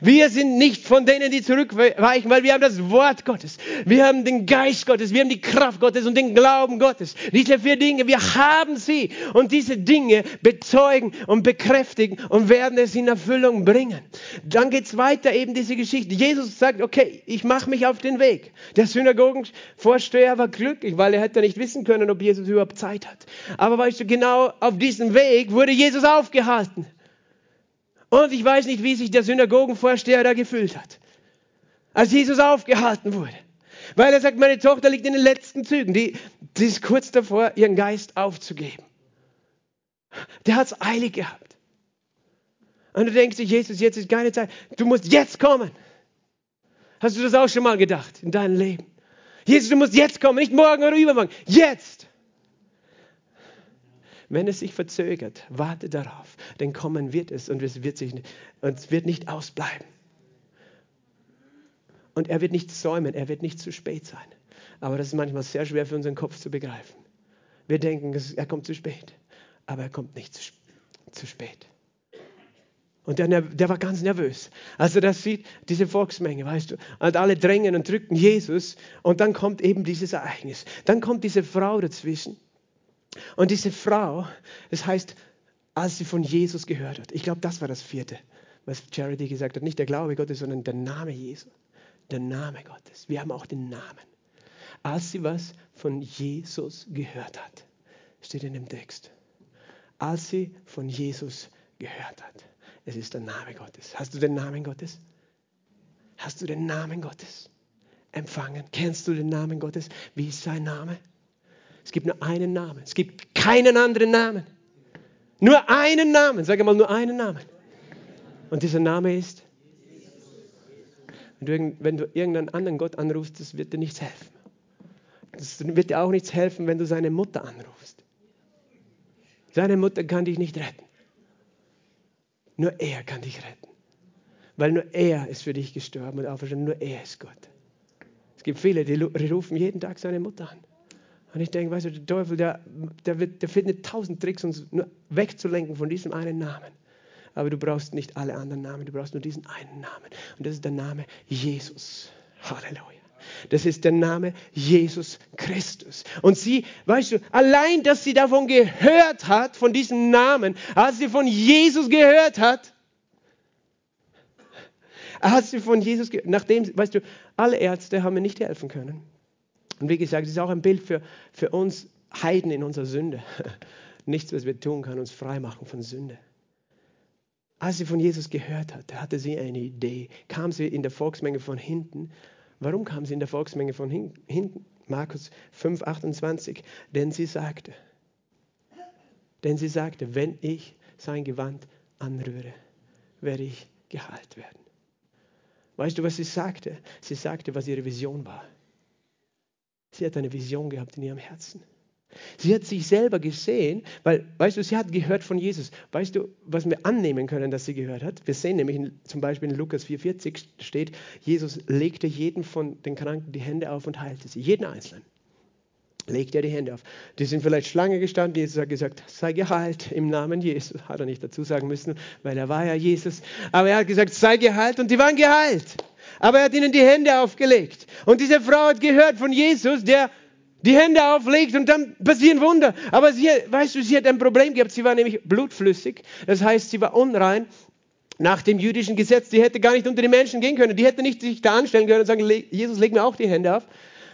A: Wir sind nicht von denen, die zurückweichen, weil wir haben das Wort Gottes. Wir haben den Geist Gottes. Wir haben die Kraft Gottes und den Glauben Gottes. Diese vier Dinge, wir haben sie. Und diese Dinge bezeugen und bekräftigen und werden es in Erfüllung bringen. Dann geht's weiter, eben diese Geschichte. Jesus sagt, okay, ich mache mich auf den Weg. Der Synagogenvorsteher war glücklich, weil er hätte nicht wissen können, ob Jesus überhaupt Zeit hat. Aber weißt du, genau auf diesem Weg wurde Jesus aufgehalten. Und ich weiß nicht, wie sich der Synagogenvorsteher da gefühlt hat, als Jesus aufgehalten wurde. Weil er sagt, meine Tochter liegt in den letzten Zügen. Die, die ist kurz davor, ihren Geist aufzugeben. Der hat es eilig gehabt. Und du denkst dir, Jesus, jetzt ist keine Zeit. Du musst jetzt kommen. Hast du das auch schon mal gedacht in deinem Leben? Jesus, du musst jetzt kommen, nicht morgen oder übermorgen. Jetzt. Wenn es sich verzögert, warte darauf, denn kommen wird es und es wird, sich, es wird nicht ausbleiben. Und er wird nicht säumen, er wird nicht zu spät sein. Aber das ist manchmal sehr schwer für unseren Kopf zu begreifen. Wir denken, er kommt zu spät, aber er kommt nicht zu, spät. Und der, der, war ganz nervös. Als er das sieht, diese Volksmenge, weißt du, und alle drängen und drücken Jesus. Und dann kommt eben dieses Ereignis. Dann kommt diese Frau dazwischen. Und diese Frau, das heißt, als sie von Jesus gehört hat, ich glaube, das war das vierte, was Charity gesagt hat, nicht der Glaube Gottes, sondern der Name Jesu, der Name Gottes. Wir haben auch den Namen. Als sie was von Jesus gehört hat, steht in dem Text. Als sie von Jesus gehört hat. Es ist der Name Gottes. Hast du den Namen Gottes? Hast du den Namen Gottes empfangen? Kennst du den Namen Gottes? Wie ist sein Name? Es gibt nur einen Namen. Es gibt keinen anderen Namen. Nur einen Namen. Sag mal, nur einen Namen. Und dieser Name ist? Wenn du, irgendeinen anderen Gott anrufst, das wird dir nichts helfen. Das wird dir auch nichts helfen, wenn du seine Mutter anrufst. Seine Mutter kann dich nicht retten. Nur er kann dich retten. Weil nur er ist für dich gestorben und auferstanden. Nur er ist Gott. Es gibt viele, die rufen jeden Tag seine Mutter an. Und ich denke, weißt du, der Teufel, der, der, wird, der findet tausend Tricks, uns wegzulenken von diesem einen Namen. Aber du brauchst nicht alle anderen Namen, du brauchst nur diesen einen Namen. Und das ist der Name Jesus. Halleluja. Das ist der Name Jesus Christus. Und sie, weißt du, allein, dass sie davon gehört hat, von diesem Namen, als sie von Jesus gehört hat, als sie von Jesus, nachdem, weißt du, alle Ärzte haben mir nicht helfen können. Und wie gesagt, es ist auch ein Bild für, für uns Heiden in unserer Sünde. Nichts, was wir tun, kann uns freimachen von Sünde. Als sie von Jesus gehört hat, hatte sie eine Idee. Kam sie in der Volksmenge von hinten. Warum kam sie in der Volksmenge von hinten? Markus 5, 28. Denn sie sagte, denn sie sagte, wenn ich sein Gewand anrühre, werde ich geheilt werden. Weißt du, was sie sagte? Sie sagte, was ihre Vision war. Sie hat eine Vision gehabt in ihrem Herzen. Sie hat sich selber gesehen, weil, weißt du, sie hat gehört von Jesus. Weißt du, was wir annehmen können, dass sie gehört hat? Wir sehen nämlich in, zum Beispiel in Lukas 4,40 steht, Jesus legte jedem von den Kranken die Hände auf und heilte sie. Jeden Einzelnen legt er die Hände auf. Die sind vielleicht Schlange gestanden. Jesus hat gesagt, sei geheilt im Namen Jesus. Hat er nicht dazu sagen müssen, weil er war ja Jesus. Aber er hat gesagt, sei geheilt und die waren geheilt. Aber er hat ihnen die Hände aufgelegt. Und diese Frau hat gehört von Jesus, der die Hände auflegt und dann passieren Wunder. Aber sie, weißt du, sie hat ein Problem gehabt. Sie war nämlich blutflüssig. Das heißt, sie war unrein nach dem jüdischen Gesetz. Die hätte gar nicht unter die Menschen gehen können. Die hätte nicht sich da anstellen können und sagen, Jesus, leg mir auch die Hände auf.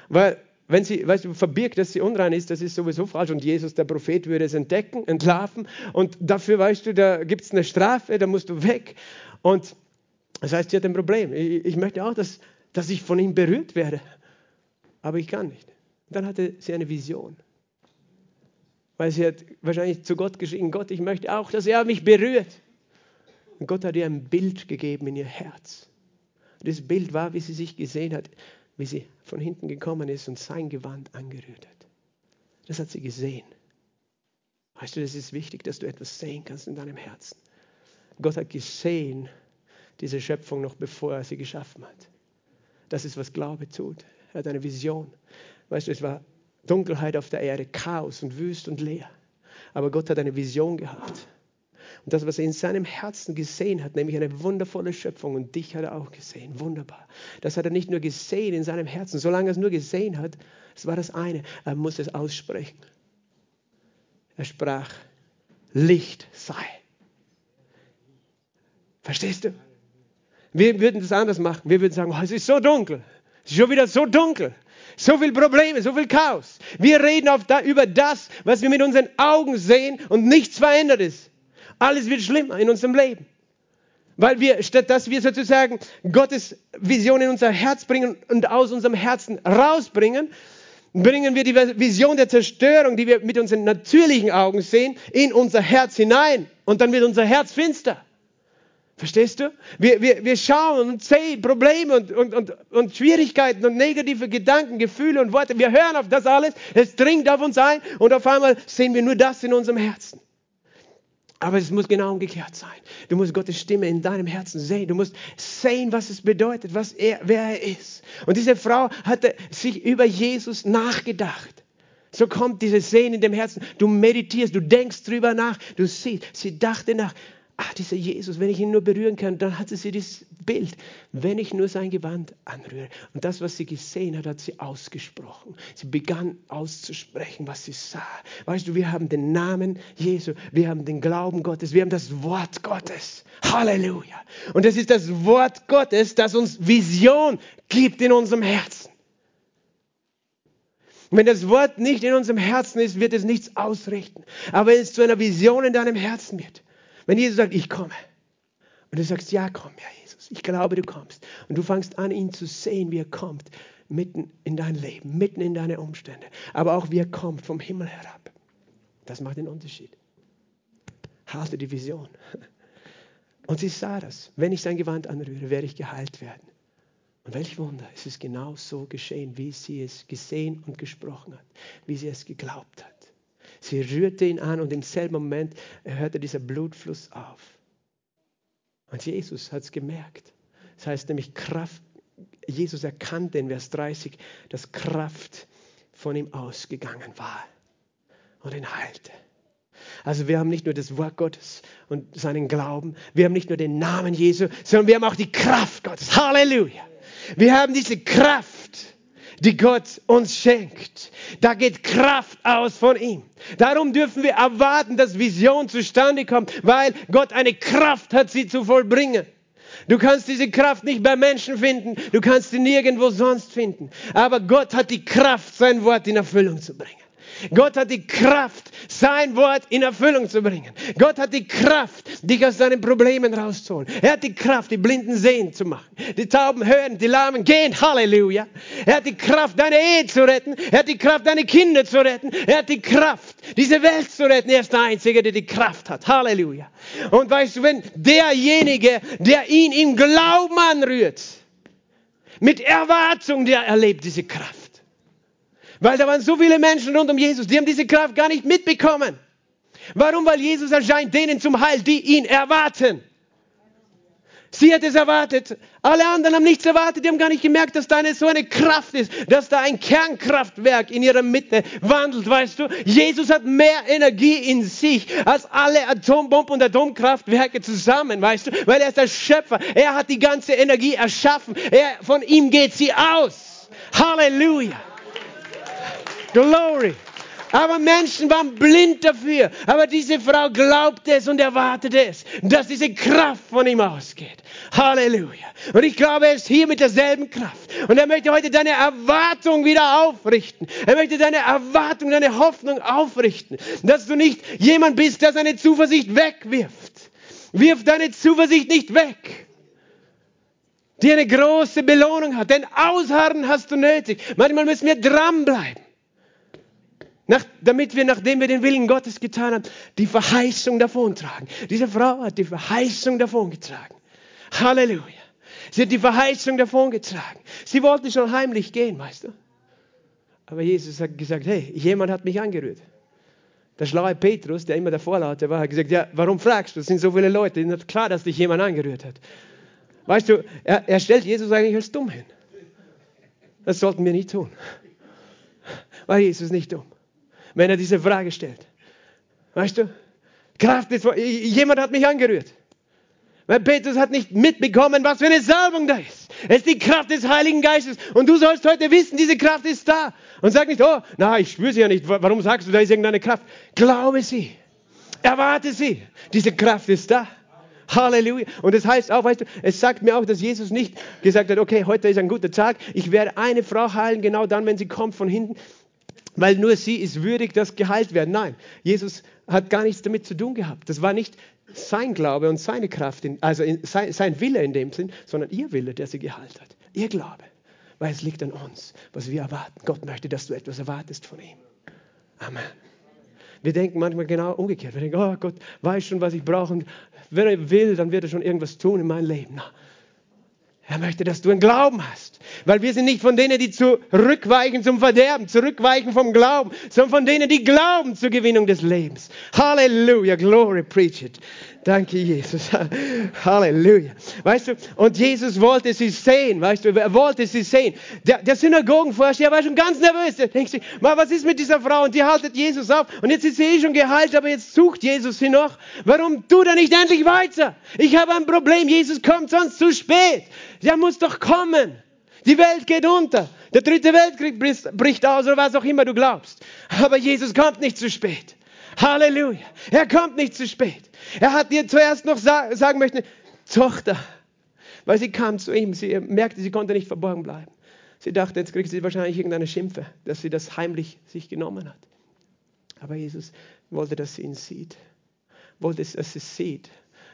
A: Weil wenn sie, weißt du, verbirgt, dass sie unrein ist, das ist sowieso falsch. Und Jesus, der Prophet, würde es entdecken, entlarven. Und dafür, weißt du, da gibt es eine Strafe, da musst du weg. Und das heißt, sie hat ein Problem. Ich, möchte auch, dass, dass ich von ihm berührt werde. Aber ich kann nicht. Und dann hatte sie eine Vision. Weil sie hat wahrscheinlich zu Gott geschrien, Gott, ich möchte auch, dass er mich berührt. Und Gott hat ihr ein Bild gegeben in ihr Herz. Das Bild war, wie sie sich gesehen hat wie sie von hinten gekommen ist und sein Gewand angerührt hat. Das hat sie gesehen. Weißt du, das ist wichtig, dass du etwas sehen kannst in deinem Herzen. Gott hat gesehen, diese Schöpfung noch bevor er sie geschaffen hat. Das ist, was Glaube tut. Er hat eine Vision. Weißt du, es war Dunkelheit auf der Erde, Chaos und wüst und leer. Aber Gott hat eine Vision gehabt. Und das, was er in seinem Herzen gesehen hat, nämlich eine wundervolle Schöpfung, und dich hat er auch gesehen. Wunderbar. Das hat er nicht nur gesehen in seinem Herzen, solange er es nur gesehen hat, das war das eine. Er muss es aussprechen. Er sprach, Licht sei. Verstehst du? Wir würden das anders machen. Wir würden sagen, oh, es ist so dunkel. Es ist schon wieder so dunkel. So viele Probleme, so viel Chaos. Wir reden da, über das, was wir mit unseren Augen sehen und nichts verändert ist. Alles wird schlimmer in unserem Leben. Weil wir, statt dass wir sozusagen Gottes Vision in unser Herz bringen und aus unserem Herzen rausbringen, bringen wir die Vision der Zerstörung, die wir mit unseren natürlichen Augen sehen, in unser Herz hinein. Und dann wird unser Herz finster. Verstehst du? Wir, wir, wir schauen und sehen Probleme und, und, und, und Schwierigkeiten und negative Gedanken, Gefühle und Worte. Wir hören auf das alles. Es dringt auf uns ein und auf einmal sehen wir nur das in unserem Herzen. Aber es muss genau umgekehrt sein. Du musst Gottes Stimme in deinem Herzen sehen. Du musst sehen, was es bedeutet, was er, wer er ist. Und diese Frau hatte sich über Jesus nachgedacht. So kommt dieses Sehen in dem Herzen. Du meditierst, du denkst drüber nach, du siehst. Sie dachte nach, ah, dieser Jesus, wenn ich ihn nur berühren kann, dann hatte sie dieses Bild, wenn ich nur sein Gewand anrühre. Und das, was sie gesehen hat, hat sie ausgesprochen. Sie begann auszusprechen, was sie sah. Weißt du, wir haben den Namen Jesu, wir haben den Glauben Gottes, wir haben das Wort Gottes. Halleluja. Und es ist das Wort Gottes, das uns Vision gibt in unserem Herzen. wenn das Wort nicht in unserem Herzen ist, wird es nichts ausrichten. Aber wenn es zu einer Vision in deinem Herzen wird, wenn Jesus sagt, ich komme, und du sagst, ja, komm, ja, Jesus, ich glaube, du kommst, und du fängst an, ihn zu sehen, wie er kommt, mitten in dein Leben, mitten in deine Umstände, aber auch wie er kommt vom Himmel herab. Das macht den Unterschied. Halte die Vision. Und sie sah das. Wenn ich sein Gewand anrühre, werde ich geheilt werden. Und welch Wunder, es ist genau so geschehen, wie sie es gesehen und gesprochen hat, wie sie es geglaubt hat. Sie rührte ihn an und im selben Moment hörte dieser Blutfluss auf. Und Jesus hat es gemerkt. Das heißt nämlich Kraft. Jesus erkannte in Vers 30, dass Kraft von ihm ausgegangen war und ihn heilte. Also wir haben nicht nur das Wort Gottes und seinen Glauben, wir haben nicht nur den Namen Jesu, sondern wir haben auch die Kraft Gottes. Halleluja. Wir haben diese Kraft, die Gott uns schenkt. Da geht Kraft aus von ihm. Darum dürfen wir erwarten, dass Vision zustande kommt, weil Gott eine Kraft hat, sie zu vollbringen. Du kannst diese Kraft nicht bei Menschen finden, du kannst sie nirgendwo sonst finden. Aber Gott hat die Kraft, sein Wort in Erfüllung zu bringen. Gott hat die Kraft, sein Wort in Erfüllung zu bringen. Gott hat die Kraft, dich aus deinen Problemen rauszuholen. Er hat die Kraft, die Blinden sehen zu machen. Die Tauben hören, die Lahmen gehen. Halleluja. Er hat die Kraft, deine Ehe zu retten. Er hat die Kraft, deine Kinder zu retten. Er hat die Kraft, diese Welt zu retten. Er ist der Einzige, der die Kraft hat. Halleluja. Und weißt du, wenn derjenige, der ihn im Glauben anrührt, mit Erwartung, der erlebt diese Kraft. Weil da waren so viele Menschen rund um Jesus, die haben diese Kraft gar nicht mitbekommen. Warum? Weil Jesus erscheint denen zum Heil, die ihn erwarten. Sie hat es erwartet. Alle anderen haben nichts erwartet. Die haben gar nicht gemerkt, dass da eine, so eine Kraft ist, dass da ein Kernkraftwerk in ihrer Mitte wandelt, weißt du? Jesus hat mehr Energie in sich als alle Atombomben und Atomkraftwerke zusammen, weißt du? Weil er ist der Schöpfer. Er hat die ganze Energie erschaffen. Er, von ihm geht sie aus. Halleluja. Glory. Aber Menschen waren blind dafür. Aber diese Frau glaubte es und erwartete es, dass diese Kraft von ihm ausgeht. Halleluja. Und ich glaube, er ist hier mit derselben Kraft. Und er möchte heute deine Erwartung wieder aufrichten. Er möchte deine Erwartung, deine Hoffnung aufrichten. Dass du nicht jemand bist, der seine Zuversicht wegwirft. Wirf deine Zuversicht nicht weg die eine große Belohnung hat. Denn Ausharren hast du nötig. Manchmal müssen wir dranbleiben. Nach, damit wir, nachdem wir den Willen Gottes getan haben, die Verheißung davontragen. Diese Frau hat die Verheißung davongetragen. Halleluja. Sie hat die Verheißung davongetragen. Sie wollte schon heimlich gehen, weißt du. Aber Jesus hat gesagt, hey, jemand hat mich angerührt. Der schlaue Petrus, der immer der Vorlaute war, hat gesagt, ja, warum fragst du? Es sind so viele Leute. Ist klar, dass dich jemand angerührt hat. Weißt du, er, er stellt Jesus eigentlich als dumm hin. Das sollten wir nicht tun. Weil Jesus nicht dumm wenn er diese Frage stellt. Weißt du? Kraft ist, jemand hat mich angerührt. Weil Petrus hat nicht mitbekommen, was für eine Salbung da ist. Es ist die Kraft des Heiligen Geistes. Und du sollst heute wissen, diese Kraft ist da. Und sag nicht, oh, na, ich spüre sie ja nicht. Warum sagst du, da ist irgendeine Kraft? Glaube sie. Erwarte sie. Diese Kraft ist da. Halleluja. Und das heißt auch, weißt du, es sagt mir auch, dass Jesus nicht gesagt hat, okay, heute ist ein guter Tag. Ich werde eine Frau heilen, genau dann, wenn sie kommt von hinten weil nur sie ist würdig, dass geheilt werden. Nein, Jesus hat gar nichts damit zu tun gehabt. Das war nicht sein Glaube und seine Kraft, also sein, sein Wille in dem Sinn, sondern ihr Wille, der sie geheilt hat. Ihr Glaube. Weil es liegt an uns, was wir erwarten. Gott möchte, dass du etwas erwartest von ihm. Amen. Wir denken manchmal genau umgekehrt. Wir denken, oh Gott weiß schon, was ich brauche. Und wenn er will, dann wird er schon irgendwas tun in meinem Leben. Na, er möchte, dass du einen Glauben hast. Weil wir sind nicht von denen, die zurückweichen zum Verderben, zurückweichen vom Glauben, sondern von denen, die glauben zur Gewinnung des Lebens. Halleluja, glory, preach it. Danke, Jesus. Halleluja. Weißt du, und Jesus wollte sie sehen, weißt du, er wollte sie sehen. Der, der Synagogenvorsteher war schon ganz nervös. Er denkt sich, mal, was ist mit dieser Frau? Und die haltet Jesus auf. Und jetzt ist sie eh schon geheilt, aber jetzt sucht Jesus sie noch. Warum tut er nicht endlich weiter? Ich habe ein Problem. Jesus kommt sonst zu spät. Der muss doch kommen. Die Welt geht unter. Der dritte Weltkrieg bricht aus oder was auch immer du glaubst. Aber Jesus kommt nicht zu spät. Halleluja. Er kommt nicht zu spät. Er hat dir zuerst noch sa sagen möchten, Tochter, weil sie kam zu ihm, sie merkte, sie konnte nicht verborgen bleiben. Sie dachte, jetzt kriegt sie wahrscheinlich irgendeine Schimpfe, dass sie das heimlich sich genommen hat. Aber Jesus wollte, dass sie ihn sieht, wollte, dass sie sieht,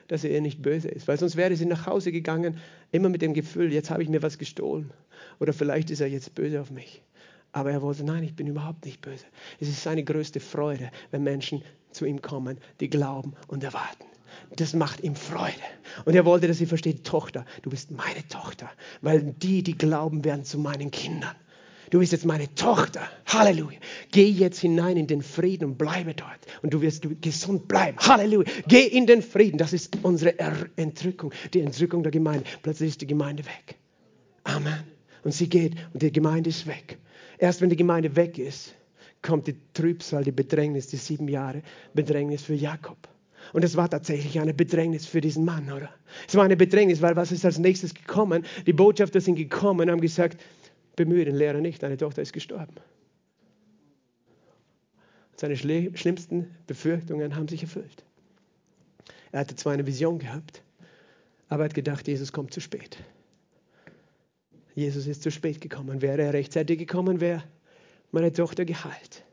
A: dass er ihr nicht böse ist, weil sonst wäre sie nach Hause gegangen, immer mit dem Gefühl, jetzt habe ich mir was gestohlen oder vielleicht ist er jetzt böse auf mich. Aber er wollte, nein, ich bin überhaupt nicht böse. Es ist seine größte Freude, wenn Menschen zu ihm kommen, die glauben und erwarten. Das macht ihm Freude. Und er wollte, dass sie versteht, Tochter, du bist meine Tochter. Weil die, die glauben, werden zu meinen Kindern. Du bist jetzt meine Tochter. Halleluja. Geh jetzt hinein in den Frieden und bleibe dort. Und du wirst gesund bleiben. Halleluja. Geh in den Frieden. Das ist unsere Entrückung, die Entrückung der Gemeinde. Plötzlich ist die Gemeinde weg. Amen. Und sie geht und die Gemeinde ist weg. Erst wenn die Gemeinde weg ist, kommt die Trübsal, die Bedrängnis, die sieben Jahre Bedrängnis für Jakob. Und es war tatsächlich eine Bedrängnis für diesen Mann, oder? Es war eine Bedrängnis, weil was ist als nächstes gekommen? Die Botschafter sind gekommen und haben gesagt, bemühe den Lehrer nicht, deine Tochter ist gestorben. Seine schlimmsten Befürchtungen haben sich erfüllt. Er hatte zwar eine Vision gehabt, aber er hat gedacht, Jesus kommt zu spät. Jesus ist zu spät gekommen. Wäre er rechtzeitig gekommen, wäre meine Tochter geheilt.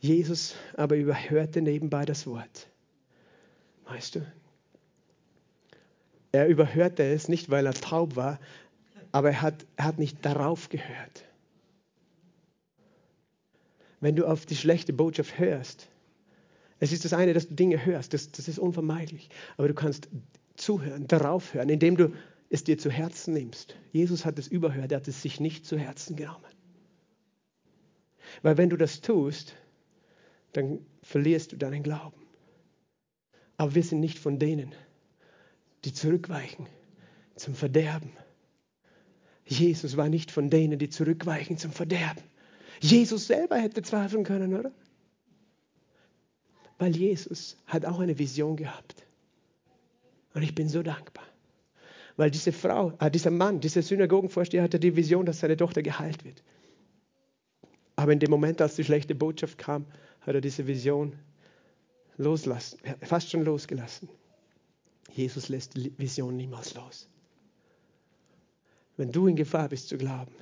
A: Jesus aber überhörte nebenbei das Wort. Weißt du? Er überhörte es nicht, weil er taub war, aber er hat, er hat nicht darauf gehört. Wenn du auf die schlechte Botschaft hörst, es ist das eine, dass du Dinge hörst, das, das ist unvermeidlich, aber du kannst zuhören, darauf hören, indem du es dir zu Herzen nimmst. Jesus hat es überhört, er hat es sich nicht zu Herzen genommen. Weil wenn du das tust, dann verlierst du deinen Glauben. Aber wir sind nicht von denen, die zurückweichen zum Verderben. Jesus war nicht von denen, die zurückweichen zum Verderben. Jesus selber hätte zweifeln können, oder? Weil Jesus hat auch eine Vision gehabt. Und ich bin so dankbar. Weil diese Frau, äh, dieser Mann, dieser Synagogenvorsteher hatte die Vision, dass seine Tochter geheilt wird. Aber in dem Moment, als die schlechte Botschaft kam, hat er diese Vision loslassen, fast schon losgelassen. Jesus lässt die Vision niemals los. Wenn du in Gefahr bist zu glauben,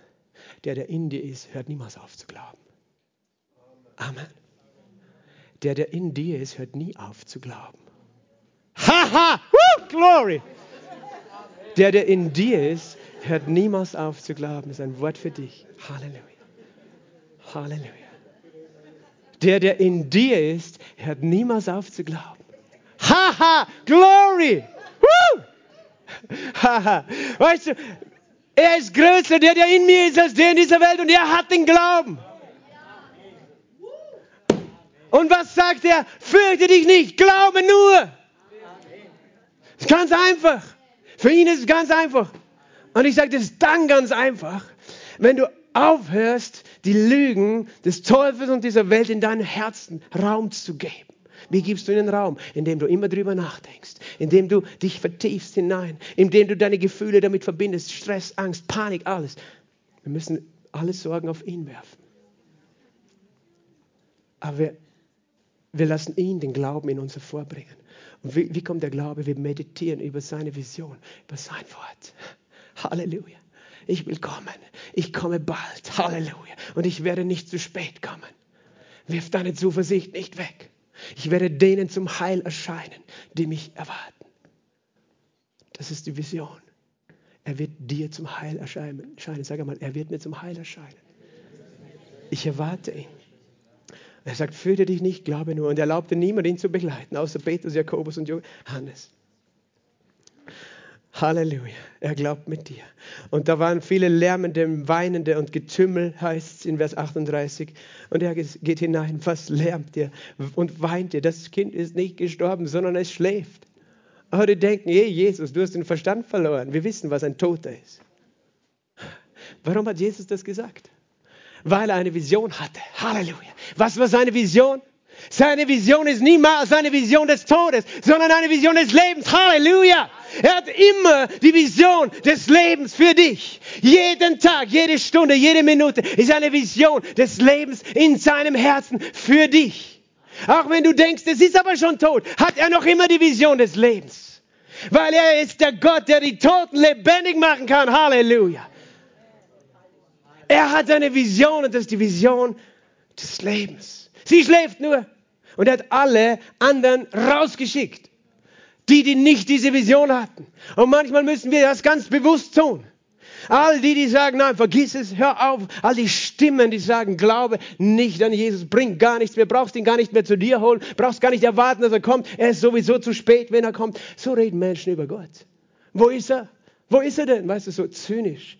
A: der, der in dir ist, hört niemals auf zu glauben. Amen. Der, der in dir ist, hört nie auf zu glauben. Haha! Woo, glory! Der, der in dir ist, hört niemals auf zu glauben. Das ist ein Wort für dich. Halleluja. Halleluja. Der, der in dir ist, hört niemals auf zu glauben. Haha! Glory! Woo! Haha! Weißt du, er ist größer, der, der in mir ist, als der in dieser Welt und er hat den Glauben. Und was sagt er? Fürchte dich nicht, glaube nur. Ganz einfach. Für ihn ist es ganz einfach. Und ich sage das dann ganz einfach, wenn du aufhörst, die Lügen des Teufels und dieser Welt in deinem Herzen Raum zu geben. Wie gibst du ihnen Raum? Indem du immer drüber nachdenkst, indem du dich vertiefst hinein, indem du deine Gefühle damit verbindest, Stress, Angst, Panik, alles. Wir müssen alle Sorgen auf ihn werfen. Aber wir, wir lassen ihn den Glauben in uns hervorbringen. Und wie, wie kommt der Glaube? Wir meditieren über seine Vision, über sein Wort. Halleluja. Ich will kommen. Ich komme bald. Halleluja. Und ich werde nicht zu spät kommen. Wirf deine Zuversicht nicht weg. Ich werde denen zum Heil erscheinen, die mich erwarten. Das ist die Vision. Er wird dir zum Heil erscheinen. Sag einmal, er wird mir zum Heil erscheinen. Ich erwarte ihn. Er sagt, fürchte dich nicht, glaube nur. Und er erlaubte niemand, ihn zu begleiten, außer Petrus, Jakobus und Johannes. Halleluja, er glaubt mit dir. Und da waren viele Lärmende, Weinende und Getümmel, heißt es in Vers 38. Und er geht hinein, was lärmt ihr und weint ihr? Das Kind ist nicht gestorben, sondern es schläft. Aber die denken, hey Jesus, du hast den Verstand verloren. Wir wissen, was ein Toter ist. Warum hat Jesus das gesagt? Weil er eine Vision hatte. Halleluja. Was war seine Vision? Seine Vision ist niemals eine Vision des Todes, sondern eine Vision des Lebens. Halleluja. Er hat immer die Vision des Lebens für dich. Jeden Tag, jede Stunde, jede Minute ist eine Vision des Lebens in seinem Herzen für dich. Auch wenn du denkst, es ist aber schon tot, hat er noch immer die Vision des Lebens. Weil er ist der Gott, der die Toten lebendig machen kann. Halleluja. Er hat eine Vision und das ist die Vision des Lebens. Sie schläft nur und er hat alle anderen rausgeschickt. Die, die nicht diese Vision hatten. Und manchmal müssen wir das ganz bewusst tun. All die, die sagen, nein, vergiss es, hör auf. All die Stimmen, die sagen, glaube nicht an Jesus, bringt gar nichts mehr, brauchst ihn gar nicht mehr zu dir holen, brauchst gar nicht erwarten, dass er kommt. Er ist sowieso zu spät, wenn er kommt. So reden Menschen über Gott. Wo ist er? Wo ist er denn? Weißt du, so zynisch.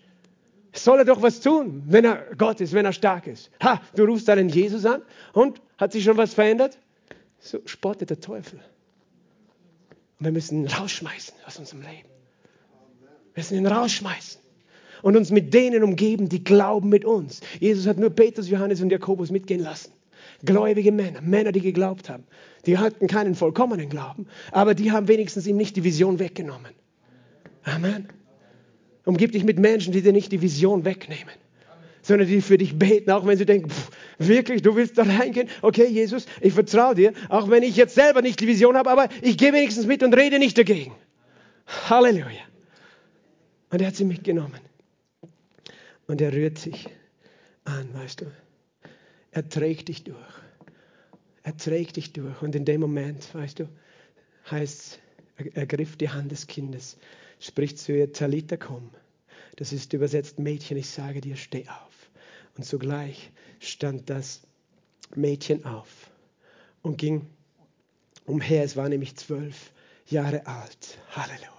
A: Soll er doch was tun, wenn er Gott ist, wenn er stark ist. Ha, du rufst einen Jesus an und hat sich schon was verändert? So spottet der Teufel. Und wir müssen ihn rausschmeißen aus unserem Leben. Wir müssen ihn rausschmeißen und uns mit denen umgeben, die glauben mit uns. Jesus hat nur Petrus, Johannes und Jakobus mitgehen lassen. Gläubige Männer, Männer, die geglaubt haben. Die hatten keinen vollkommenen Glauben, aber die haben wenigstens ihm nicht die Vision weggenommen. Amen. Umgib dich mit Menschen, die dir nicht die Vision wegnehmen, sondern die für dich beten, auch wenn sie denken, pff, wirklich, du willst da reingehen? Okay, Jesus, ich vertraue dir, auch wenn ich jetzt selber nicht die Vision habe, aber ich gehe wenigstens mit und rede nicht dagegen. Halleluja. Und er hat sie mitgenommen. Und er rührt sich an, weißt du. Er trägt dich durch. Er trägt dich durch. Und in dem Moment, weißt du, heißt er ergriff die Hand des Kindes, spricht zu ihr, Talita, komm. Das ist übersetzt, Mädchen, ich sage dir, steh auf. Und sogleich stand das Mädchen auf und ging umher. Es war nämlich zwölf Jahre alt. Halleluja.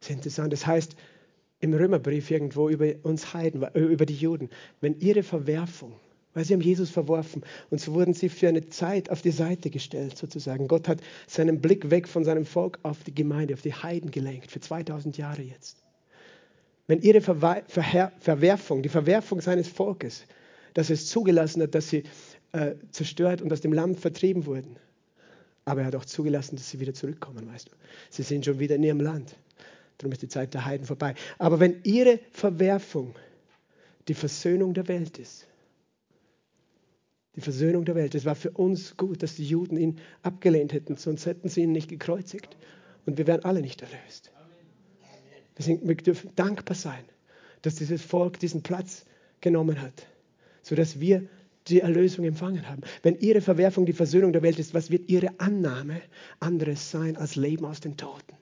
A: Das ist interessant. Das heißt, im Römerbrief irgendwo über uns Heiden, über die Juden, wenn ihre Verwerfung, weil sie haben Jesus verworfen und so wurden sie für eine Zeit auf die Seite gestellt sozusagen. Gott hat seinen Blick weg von seinem Volk auf die Gemeinde, auf die Heiden gelenkt, für 2000 Jahre jetzt. Wenn ihre Verwerfung, die Verwerfung seines Volkes, dass es zugelassen hat, dass sie äh, zerstört und aus dem Land vertrieben wurden, aber er hat auch zugelassen, dass sie wieder zurückkommen, weißt du. Sie sind schon wieder in ihrem Land. Darum ist die Zeit der Heiden vorbei. Aber wenn ihre Verwerfung die Versöhnung der Welt ist, die Versöhnung der Welt, es war für uns gut, dass die Juden ihn abgelehnt hätten, sonst hätten sie ihn nicht gekreuzigt. Und wir wären alle nicht erlöst. Deswegen, wir dürfen dankbar sein, dass dieses Volk diesen Platz genommen hat, sodass wir die Erlösung empfangen haben. Wenn ihre Verwerfung die Versöhnung der Welt ist, was wird ihre Annahme anderes sein als Leben aus den Toten?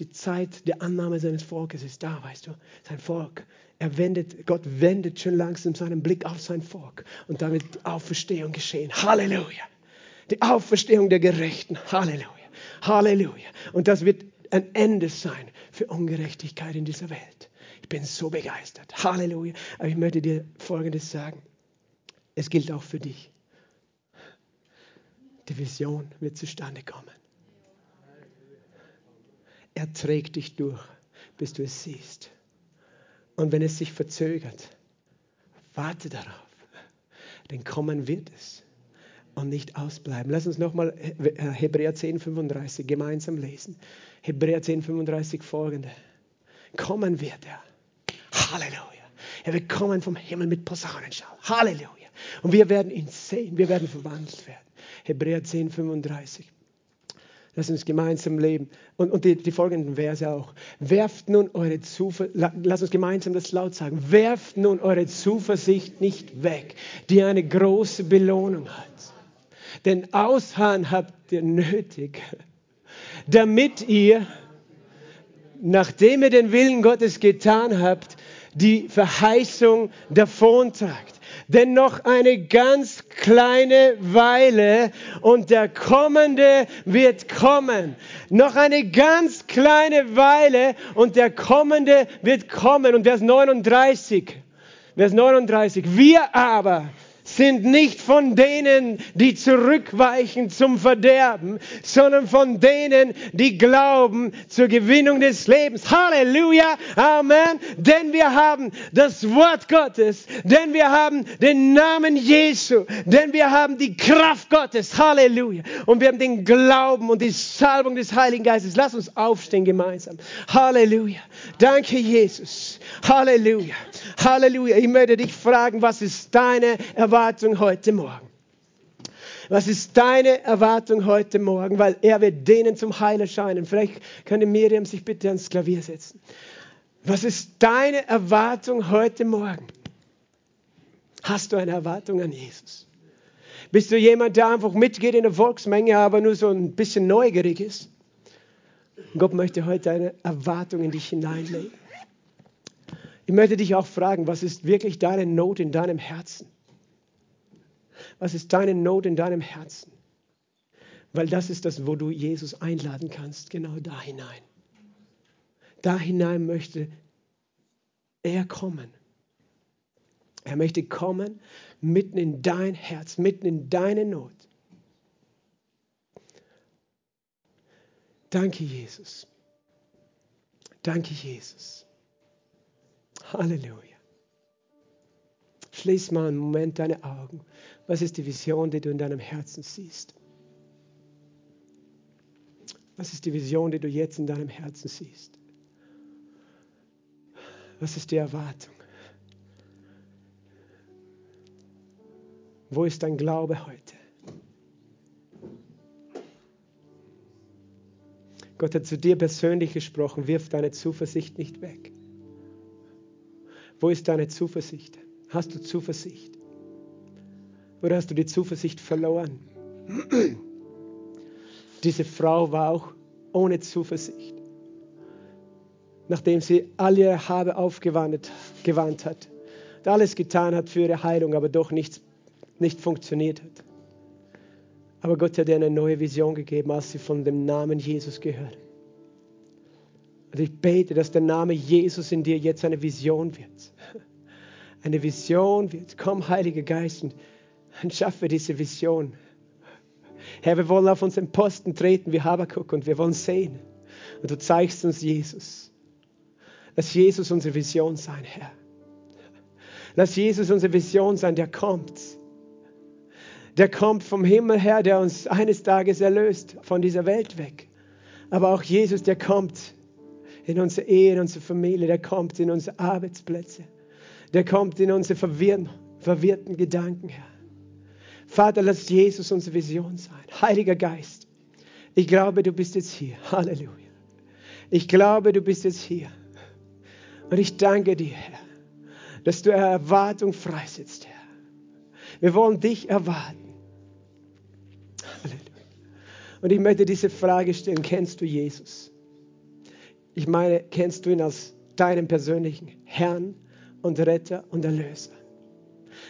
A: Die Zeit der Annahme seines Volkes ist da, weißt du. Sein Volk. Er wendet, Gott wendet schon langsam seinen Blick auf sein Volk und damit Auferstehung geschehen. Halleluja. Die Auferstehung der Gerechten. Halleluja. Halleluja. Und das wird ein Ende sein für Ungerechtigkeit in dieser Welt. Ich bin so begeistert. Halleluja. Aber ich möchte dir Folgendes sagen. Es gilt auch für dich. Die Vision wird zustande kommen. Er trägt dich durch, bis du es siehst. Und wenn es sich verzögert, warte darauf, denn kommen wird es und nicht ausbleiben. Lass uns nochmal Hebräer 10, 35 gemeinsam lesen. Hebräer 10, 35 folgende. Kommen wird er. Halleluja. Er wird kommen vom Himmel mit Posaunenschall. Halleluja. Und wir werden ihn sehen. Wir werden verwandelt werden. Hebräer 10, 35. Lass uns gemeinsam leben. Und, und die, die, folgenden Verse auch. Werft nun eure Zuversicht, lass uns gemeinsam das laut sagen. Werft nun eure Zuversicht nicht weg, die eine große Belohnung hat. Denn Ausharren habt ihr nötig, damit ihr, nachdem ihr den Willen Gottes getan habt, die Verheißung davontragt denn noch eine ganz kleine Weile und der Kommende wird kommen. Noch eine ganz kleine Weile und der Kommende wird kommen. Und Vers 39, Vers 39, wir aber sind nicht von denen, die zurückweichen zum Verderben, sondern von denen, die glauben zur Gewinnung des Lebens. Halleluja, Amen. Denn wir haben das Wort Gottes, denn wir haben den Namen Jesu, denn wir haben die Kraft Gottes. Halleluja. Und wir haben den Glauben und die Salbung des Heiligen Geistes. Lass uns aufstehen gemeinsam. Halleluja. Danke, Jesus. Halleluja. Halleluja. Ich möchte dich fragen, was ist deine Erwartung heute Morgen? Was ist deine Erwartung heute Morgen? Weil er wird denen zum Heil erscheinen. Vielleicht könnte Miriam sich bitte ans Klavier setzen. Was ist deine Erwartung heute Morgen? Hast du eine Erwartung an Jesus? Bist du jemand, der einfach mitgeht in der Volksmenge, aber nur so ein bisschen neugierig ist? Gott möchte heute eine Erwartung in dich hineinlegen. Ich möchte dich auch fragen, was ist wirklich deine Not in deinem Herzen? Was ist deine Not in deinem Herzen? Weil das ist das, wo du Jesus einladen kannst, genau da hinein. Da hinein möchte er kommen. Er möchte kommen mitten in dein Herz, mitten in deine Not. Danke, Jesus. Danke, Jesus. Halleluja. Schließ mal einen Moment deine Augen. Was ist die Vision, die du in deinem Herzen siehst? Was ist die Vision, die du jetzt in deinem Herzen siehst? Was ist die Erwartung? Wo ist dein Glaube heute? Gott hat zu dir persönlich gesprochen, wirf deine Zuversicht nicht weg. Wo ist deine Zuversicht? Hast du Zuversicht? Oder hast du die Zuversicht verloren? Diese Frau war auch ohne Zuversicht. Nachdem sie all ihre Habe aufgewandt gewandt hat, alles getan hat für ihre Heilung, aber doch nichts, nicht funktioniert hat. Aber Gott hat ihr eine neue Vision gegeben, als sie von dem Namen Jesus gehört. Und ich bete, dass der Name Jesus in dir jetzt eine Vision wird. Eine Vision wird. Komm, Heiliger Geist, und schaffe diese Vision. Herr, wir wollen auf unseren Posten treten wie Habakuk und wir wollen sehen. Und du zeigst uns Jesus. Lass Jesus unsere Vision sein, Herr. Lass Jesus unsere Vision sein, der kommt. Der kommt vom Himmel her, der uns eines Tages erlöst von dieser Welt weg. Aber auch Jesus, der kommt in unsere Ehe, in unsere Familie, der kommt in unsere Arbeitsplätze. Der kommt in unsere verwirrten, verwirrten Gedanken, Herr. Vater, lass Jesus unsere Vision sein. Heiliger Geist, ich glaube, du bist jetzt hier. Halleluja. Ich glaube, du bist jetzt hier. Und ich danke dir, Herr, dass du Erwartung freisetzt, Herr. Wir wollen dich erwarten. Halleluja. Und ich möchte diese Frage stellen, kennst du Jesus? Ich meine, kennst du ihn als deinen persönlichen Herrn und Retter und Erlöser?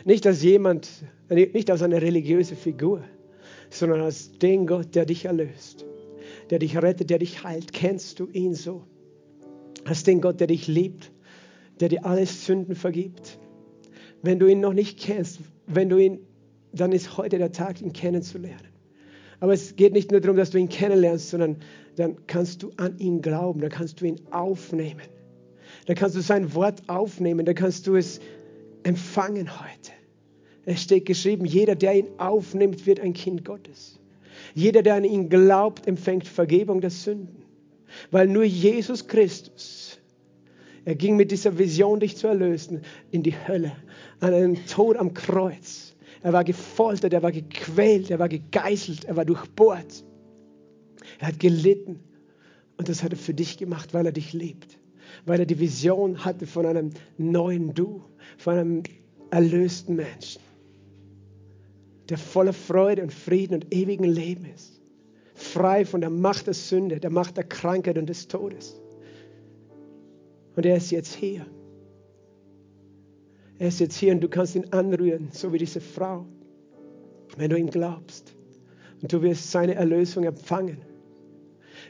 A: Nicht als jemand, nicht als eine religiöse Figur, sondern als den Gott, der dich erlöst, der dich rettet, der dich heilt. Kennst du ihn so? Als den Gott, der dich liebt, der dir alle Sünden vergibt. Wenn du ihn noch nicht kennst, wenn du ihn, dann ist heute der Tag, ihn kennenzulernen. Aber es geht nicht nur darum, dass du ihn kennenlernst, sondern dann kannst du an ihn glauben, dann kannst du ihn aufnehmen. Dann kannst du sein Wort aufnehmen, dann kannst du es empfangen heute. Es steht geschrieben, jeder, der ihn aufnimmt, wird ein Kind Gottes. Jeder, der an ihn glaubt, empfängt Vergebung der Sünden. Weil nur Jesus Christus, er ging mit dieser Vision, dich zu erlösen, in die Hölle, an einen Tod am Kreuz. Er war gefoltert, er war gequält, er war gegeißelt, er war durchbohrt. Er hat gelitten. Und das hat er für dich gemacht, weil er dich liebt. Weil er die Vision hatte von einem neuen Du, von einem erlösten Menschen, der voller Freude und Frieden und ewigen Leben ist. Frei von der Macht der Sünde, der Macht der Krankheit und des Todes. Und er ist jetzt hier. Er ist jetzt hier und du kannst ihn anrühren, so wie diese Frau, wenn du ihm glaubst. Und du wirst seine Erlösung empfangen.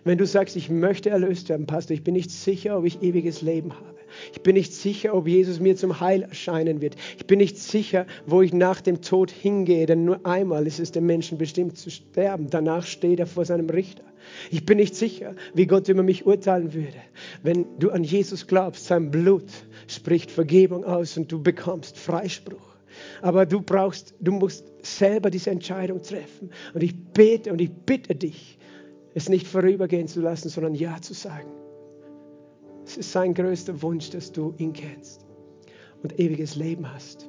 A: Wenn du sagst, ich möchte erlöst werden, Pastor, ich bin nicht sicher, ob ich ewiges Leben habe. Ich bin nicht sicher, ob Jesus mir zum Heil erscheinen wird. Ich bin nicht sicher, wo ich nach dem Tod hingehe, denn nur einmal ist es dem Menschen bestimmt zu sterben. Danach steht er vor seinem Richter. Ich bin nicht sicher, wie Gott über mich urteilen würde. Wenn du an Jesus glaubst, sein Blut spricht Vergebung aus und du bekommst Freispruch. Aber du brauchst, du musst selber diese Entscheidung treffen. Und ich bete und ich bitte dich, es nicht vorübergehen zu lassen, sondern Ja zu sagen. Es ist sein größter Wunsch, dass du ihn kennst und ewiges Leben hast.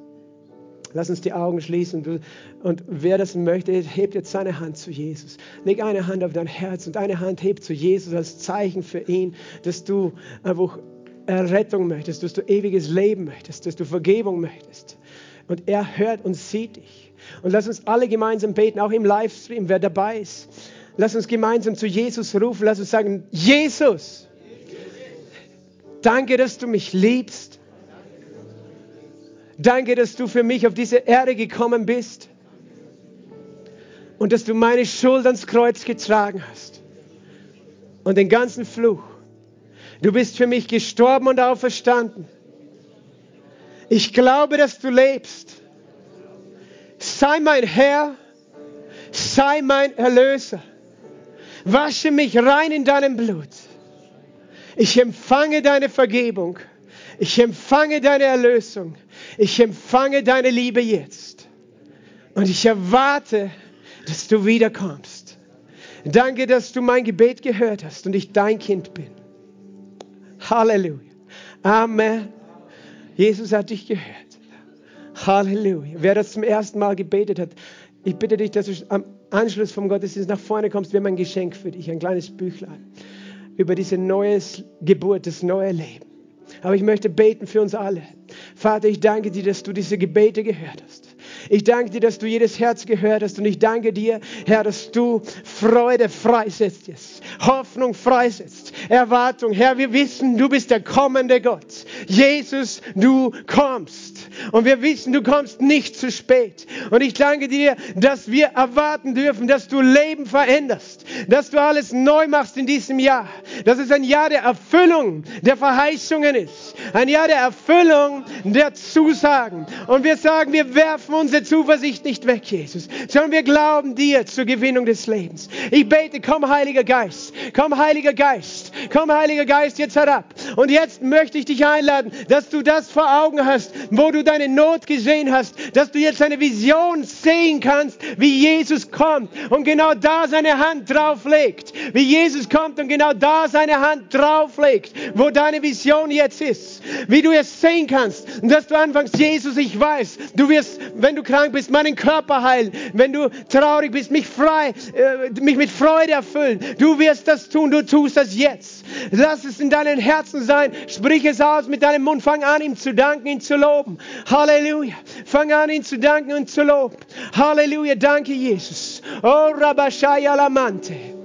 A: Lass uns die Augen schließen. Und wer das möchte, hebt jetzt seine Hand zu Jesus. Leg eine Hand auf dein Herz und eine Hand hebt zu Jesus als Zeichen für ihn, dass du einfach Errettung möchtest, dass du ewiges Leben möchtest, dass du Vergebung möchtest. Und er hört und sieht dich. Und lass uns alle gemeinsam beten, auch im Livestream, wer dabei ist. Lass uns gemeinsam zu Jesus rufen. Lass uns sagen, Jesus, danke, dass du mich liebst. Danke, dass du für mich auf diese Erde gekommen bist und dass du meine Schuld ans Kreuz getragen hast und den ganzen Fluch. Du bist für mich gestorben und auferstanden. Ich glaube, dass du lebst. Sei mein Herr, sei mein Erlöser. Wasche mich rein in deinem Blut. Ich empfange deine Vergebung. Ich empfange deine Erlösung. Ich empfange deine Liebe jetzt. Und ich erwarte, dass du wiederkommst. Danke, dass du mein Gebet gehört hast und ich dein Kind bin. Halleluja. Amen. Jesus hat dich gehört. Halleluja. Wer das zum ersten Mal gebetet hat, ich bitte dich, dass du am Anschluss vom Gottesdienst nach vorne kommst. Wir haben ein Geschenk für dich, ein kleines Büchlein über diese neue Geburt, das neue Leben. Aber ich möchte beten für uns alle. Vater, ich danke dir, dass du diese Gebete gehört hast. Ich danke dir, dass du jedes Herz gehört hast und ich danke dir, Herr, dass du Freude freisetzt Hoffnung freisetzt, Erwartung. Herr, wir wissen, du bist der kommende Gott. Jesus, du kommst. Und wir wissen, du kommst nicht zu spät. Und ich danke dir, dass wir erwarten dürfen, dass du Leben veränderst, dass du alles neu machst in diesem Jahr, dass es ein Jahr der Erfüllung der Verheißungen ist, ein Jahr der Erfüllung der Zusagen. Und wir sagen, wir werfen unsere Zuversicht nicht weg, Jesus, sondern wir glauben dir zur Gewinnung des Lebens. Ich bete, komm, Heiliger Geist, komm, Heiliger Geist, komm, Heiliger Geist, jetzt herab. Und jetzt möchte ich dich einladen, dass du das vor Augen hast, wo du deine Not gesehen hast, dass du jetzt eine Vision sehen kannst, wie Jesus kommt und genau da seine Hand drauflegt. Wie Jesus kommt und genau da seine Hand drauflegt, wo deine Vision jetzt ist. Wie du es sehen kannst und dass du anfängst, Jesus, ich weiß, du wirst, wenn du krank bist, meinen Körper heilen. Wenn du traurig bist, mich frei, äh, mich mit Freude erfüllen. Du wirst das tun, du tust das jetzt. Lass es in deinen Herzen sein. Sprich es aus mit deinem Mund. Fang an, ihm zu danken, ihn zu loben. Halleluja. Fang an, ihn zu danken und zu loben. Halleluja. Danke, Jesus. Oh, Rabashaya Lamante.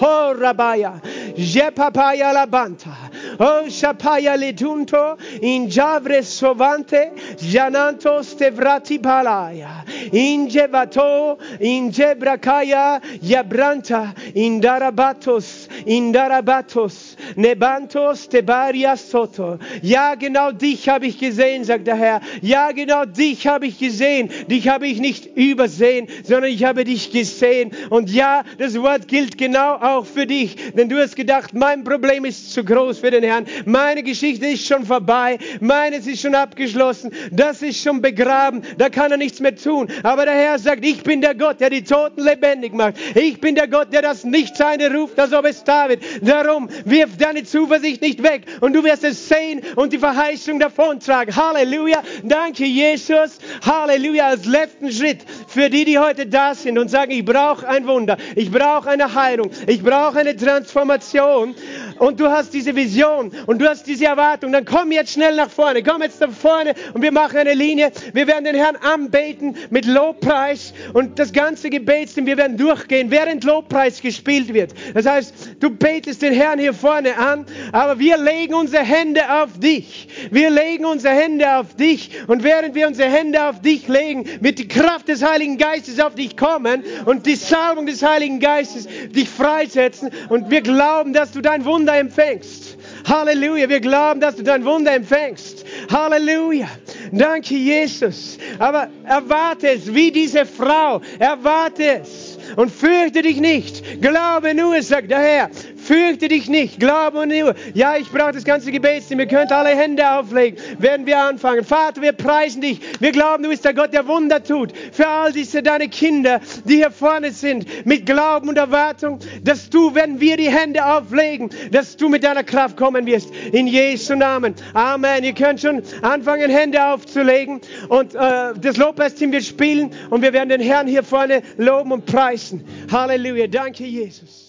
A: Oh, Rabaya. Jepapaya Labanta. Oh, Shapaya Ledunto. Injavre Sovante. Jananto Stevrati Palaya. Injevato. Injebrakaya. Yabranta. Indarabatos. Indarabatos. Nebantos Tebaria Soto. Ja, genau dich habe ich gesehen, sagt der Herr. Ja, genau dich habe ich gesehen. Dich habe ich nicht übersehen, sondern ich habe dich gesehen. Und ja, das Wort gilt genau auch für dich. Denn du hast gedacht, mein Problem ist zu groß für den Herrn. Meine Geschichte ist schon vorbei. Meines ist schon abgeschlossen. Das ist schon begraben. Da kann er nichts mehr tun. Aber der Herr sagt, ich bin der Gott, der die Toten lebendig macht. Ich bin der Gott, der das Nichtseine ruft, als ob es da wird. Darum wirf deine Zuversicht nicht weg und du wirst es sehen und die Verheißung davontragen. Halleluja. Danke, Jesus. Halleluja. Als letzten Schritt für die, die heute da sind und sagen, ich brauche ein Wunder. Ich brauche eine Heilung. Ich brauche eine Transformation. Und du hast diese Vision und du hast diese Erwartung. Dann komm jetzt schnell nach vorne. Komm jetzt nach vorne und wir machen eine Linie. Wir werden den Herrn anbeten mit Lobpreis und das ganze Gebetsteam, wir werden durchgehen, während Lobpreis gespielt wird. Das heißt, du betest den Herrn hier vorne an, aber wir legen unsere Hände auf dich. Wir legen unsere Hände auf dich und während wir unsere Hände auf dich legen, wird die Kraft des Heiligen Geistes auf dich kommen und die Salbung des Heiligen Geistes dich freisetzen und wir glauben, dass du dein Wunder empfängst. Halleluja, wir glauben, dass du dein Wunder empfängst. Halleluja. Danke, Jesus. Aber erwarte es wie diese Frau. Erwarte es. Und fürchte dich nicht. Glaube nur, sagt der Herr. Fürchte dich nicht, glaube nur. Ja, ich brauche das ganze Gebetsteam. Ihr könnt alle Hände auflegen, werden wir anfangen. Vater, wir preisen dich. Wir glauben, du bist der Gott, der Wunder tut. Für all diese deine Kinder, die hier vorne sind, mit Glauben und Erwartung, dass du, wenn wir die Hände auflegen, dass du mit deiner Kraft kommen wirst. In Jesu Namen. Amen. Ihr könnt schon anfangen, Hände aufzulegen. Und äh, das Lobpreisteam wird spielen und wir werden den Herrn hier vorne loben und preisen. Halleluja. Danke, Jesus.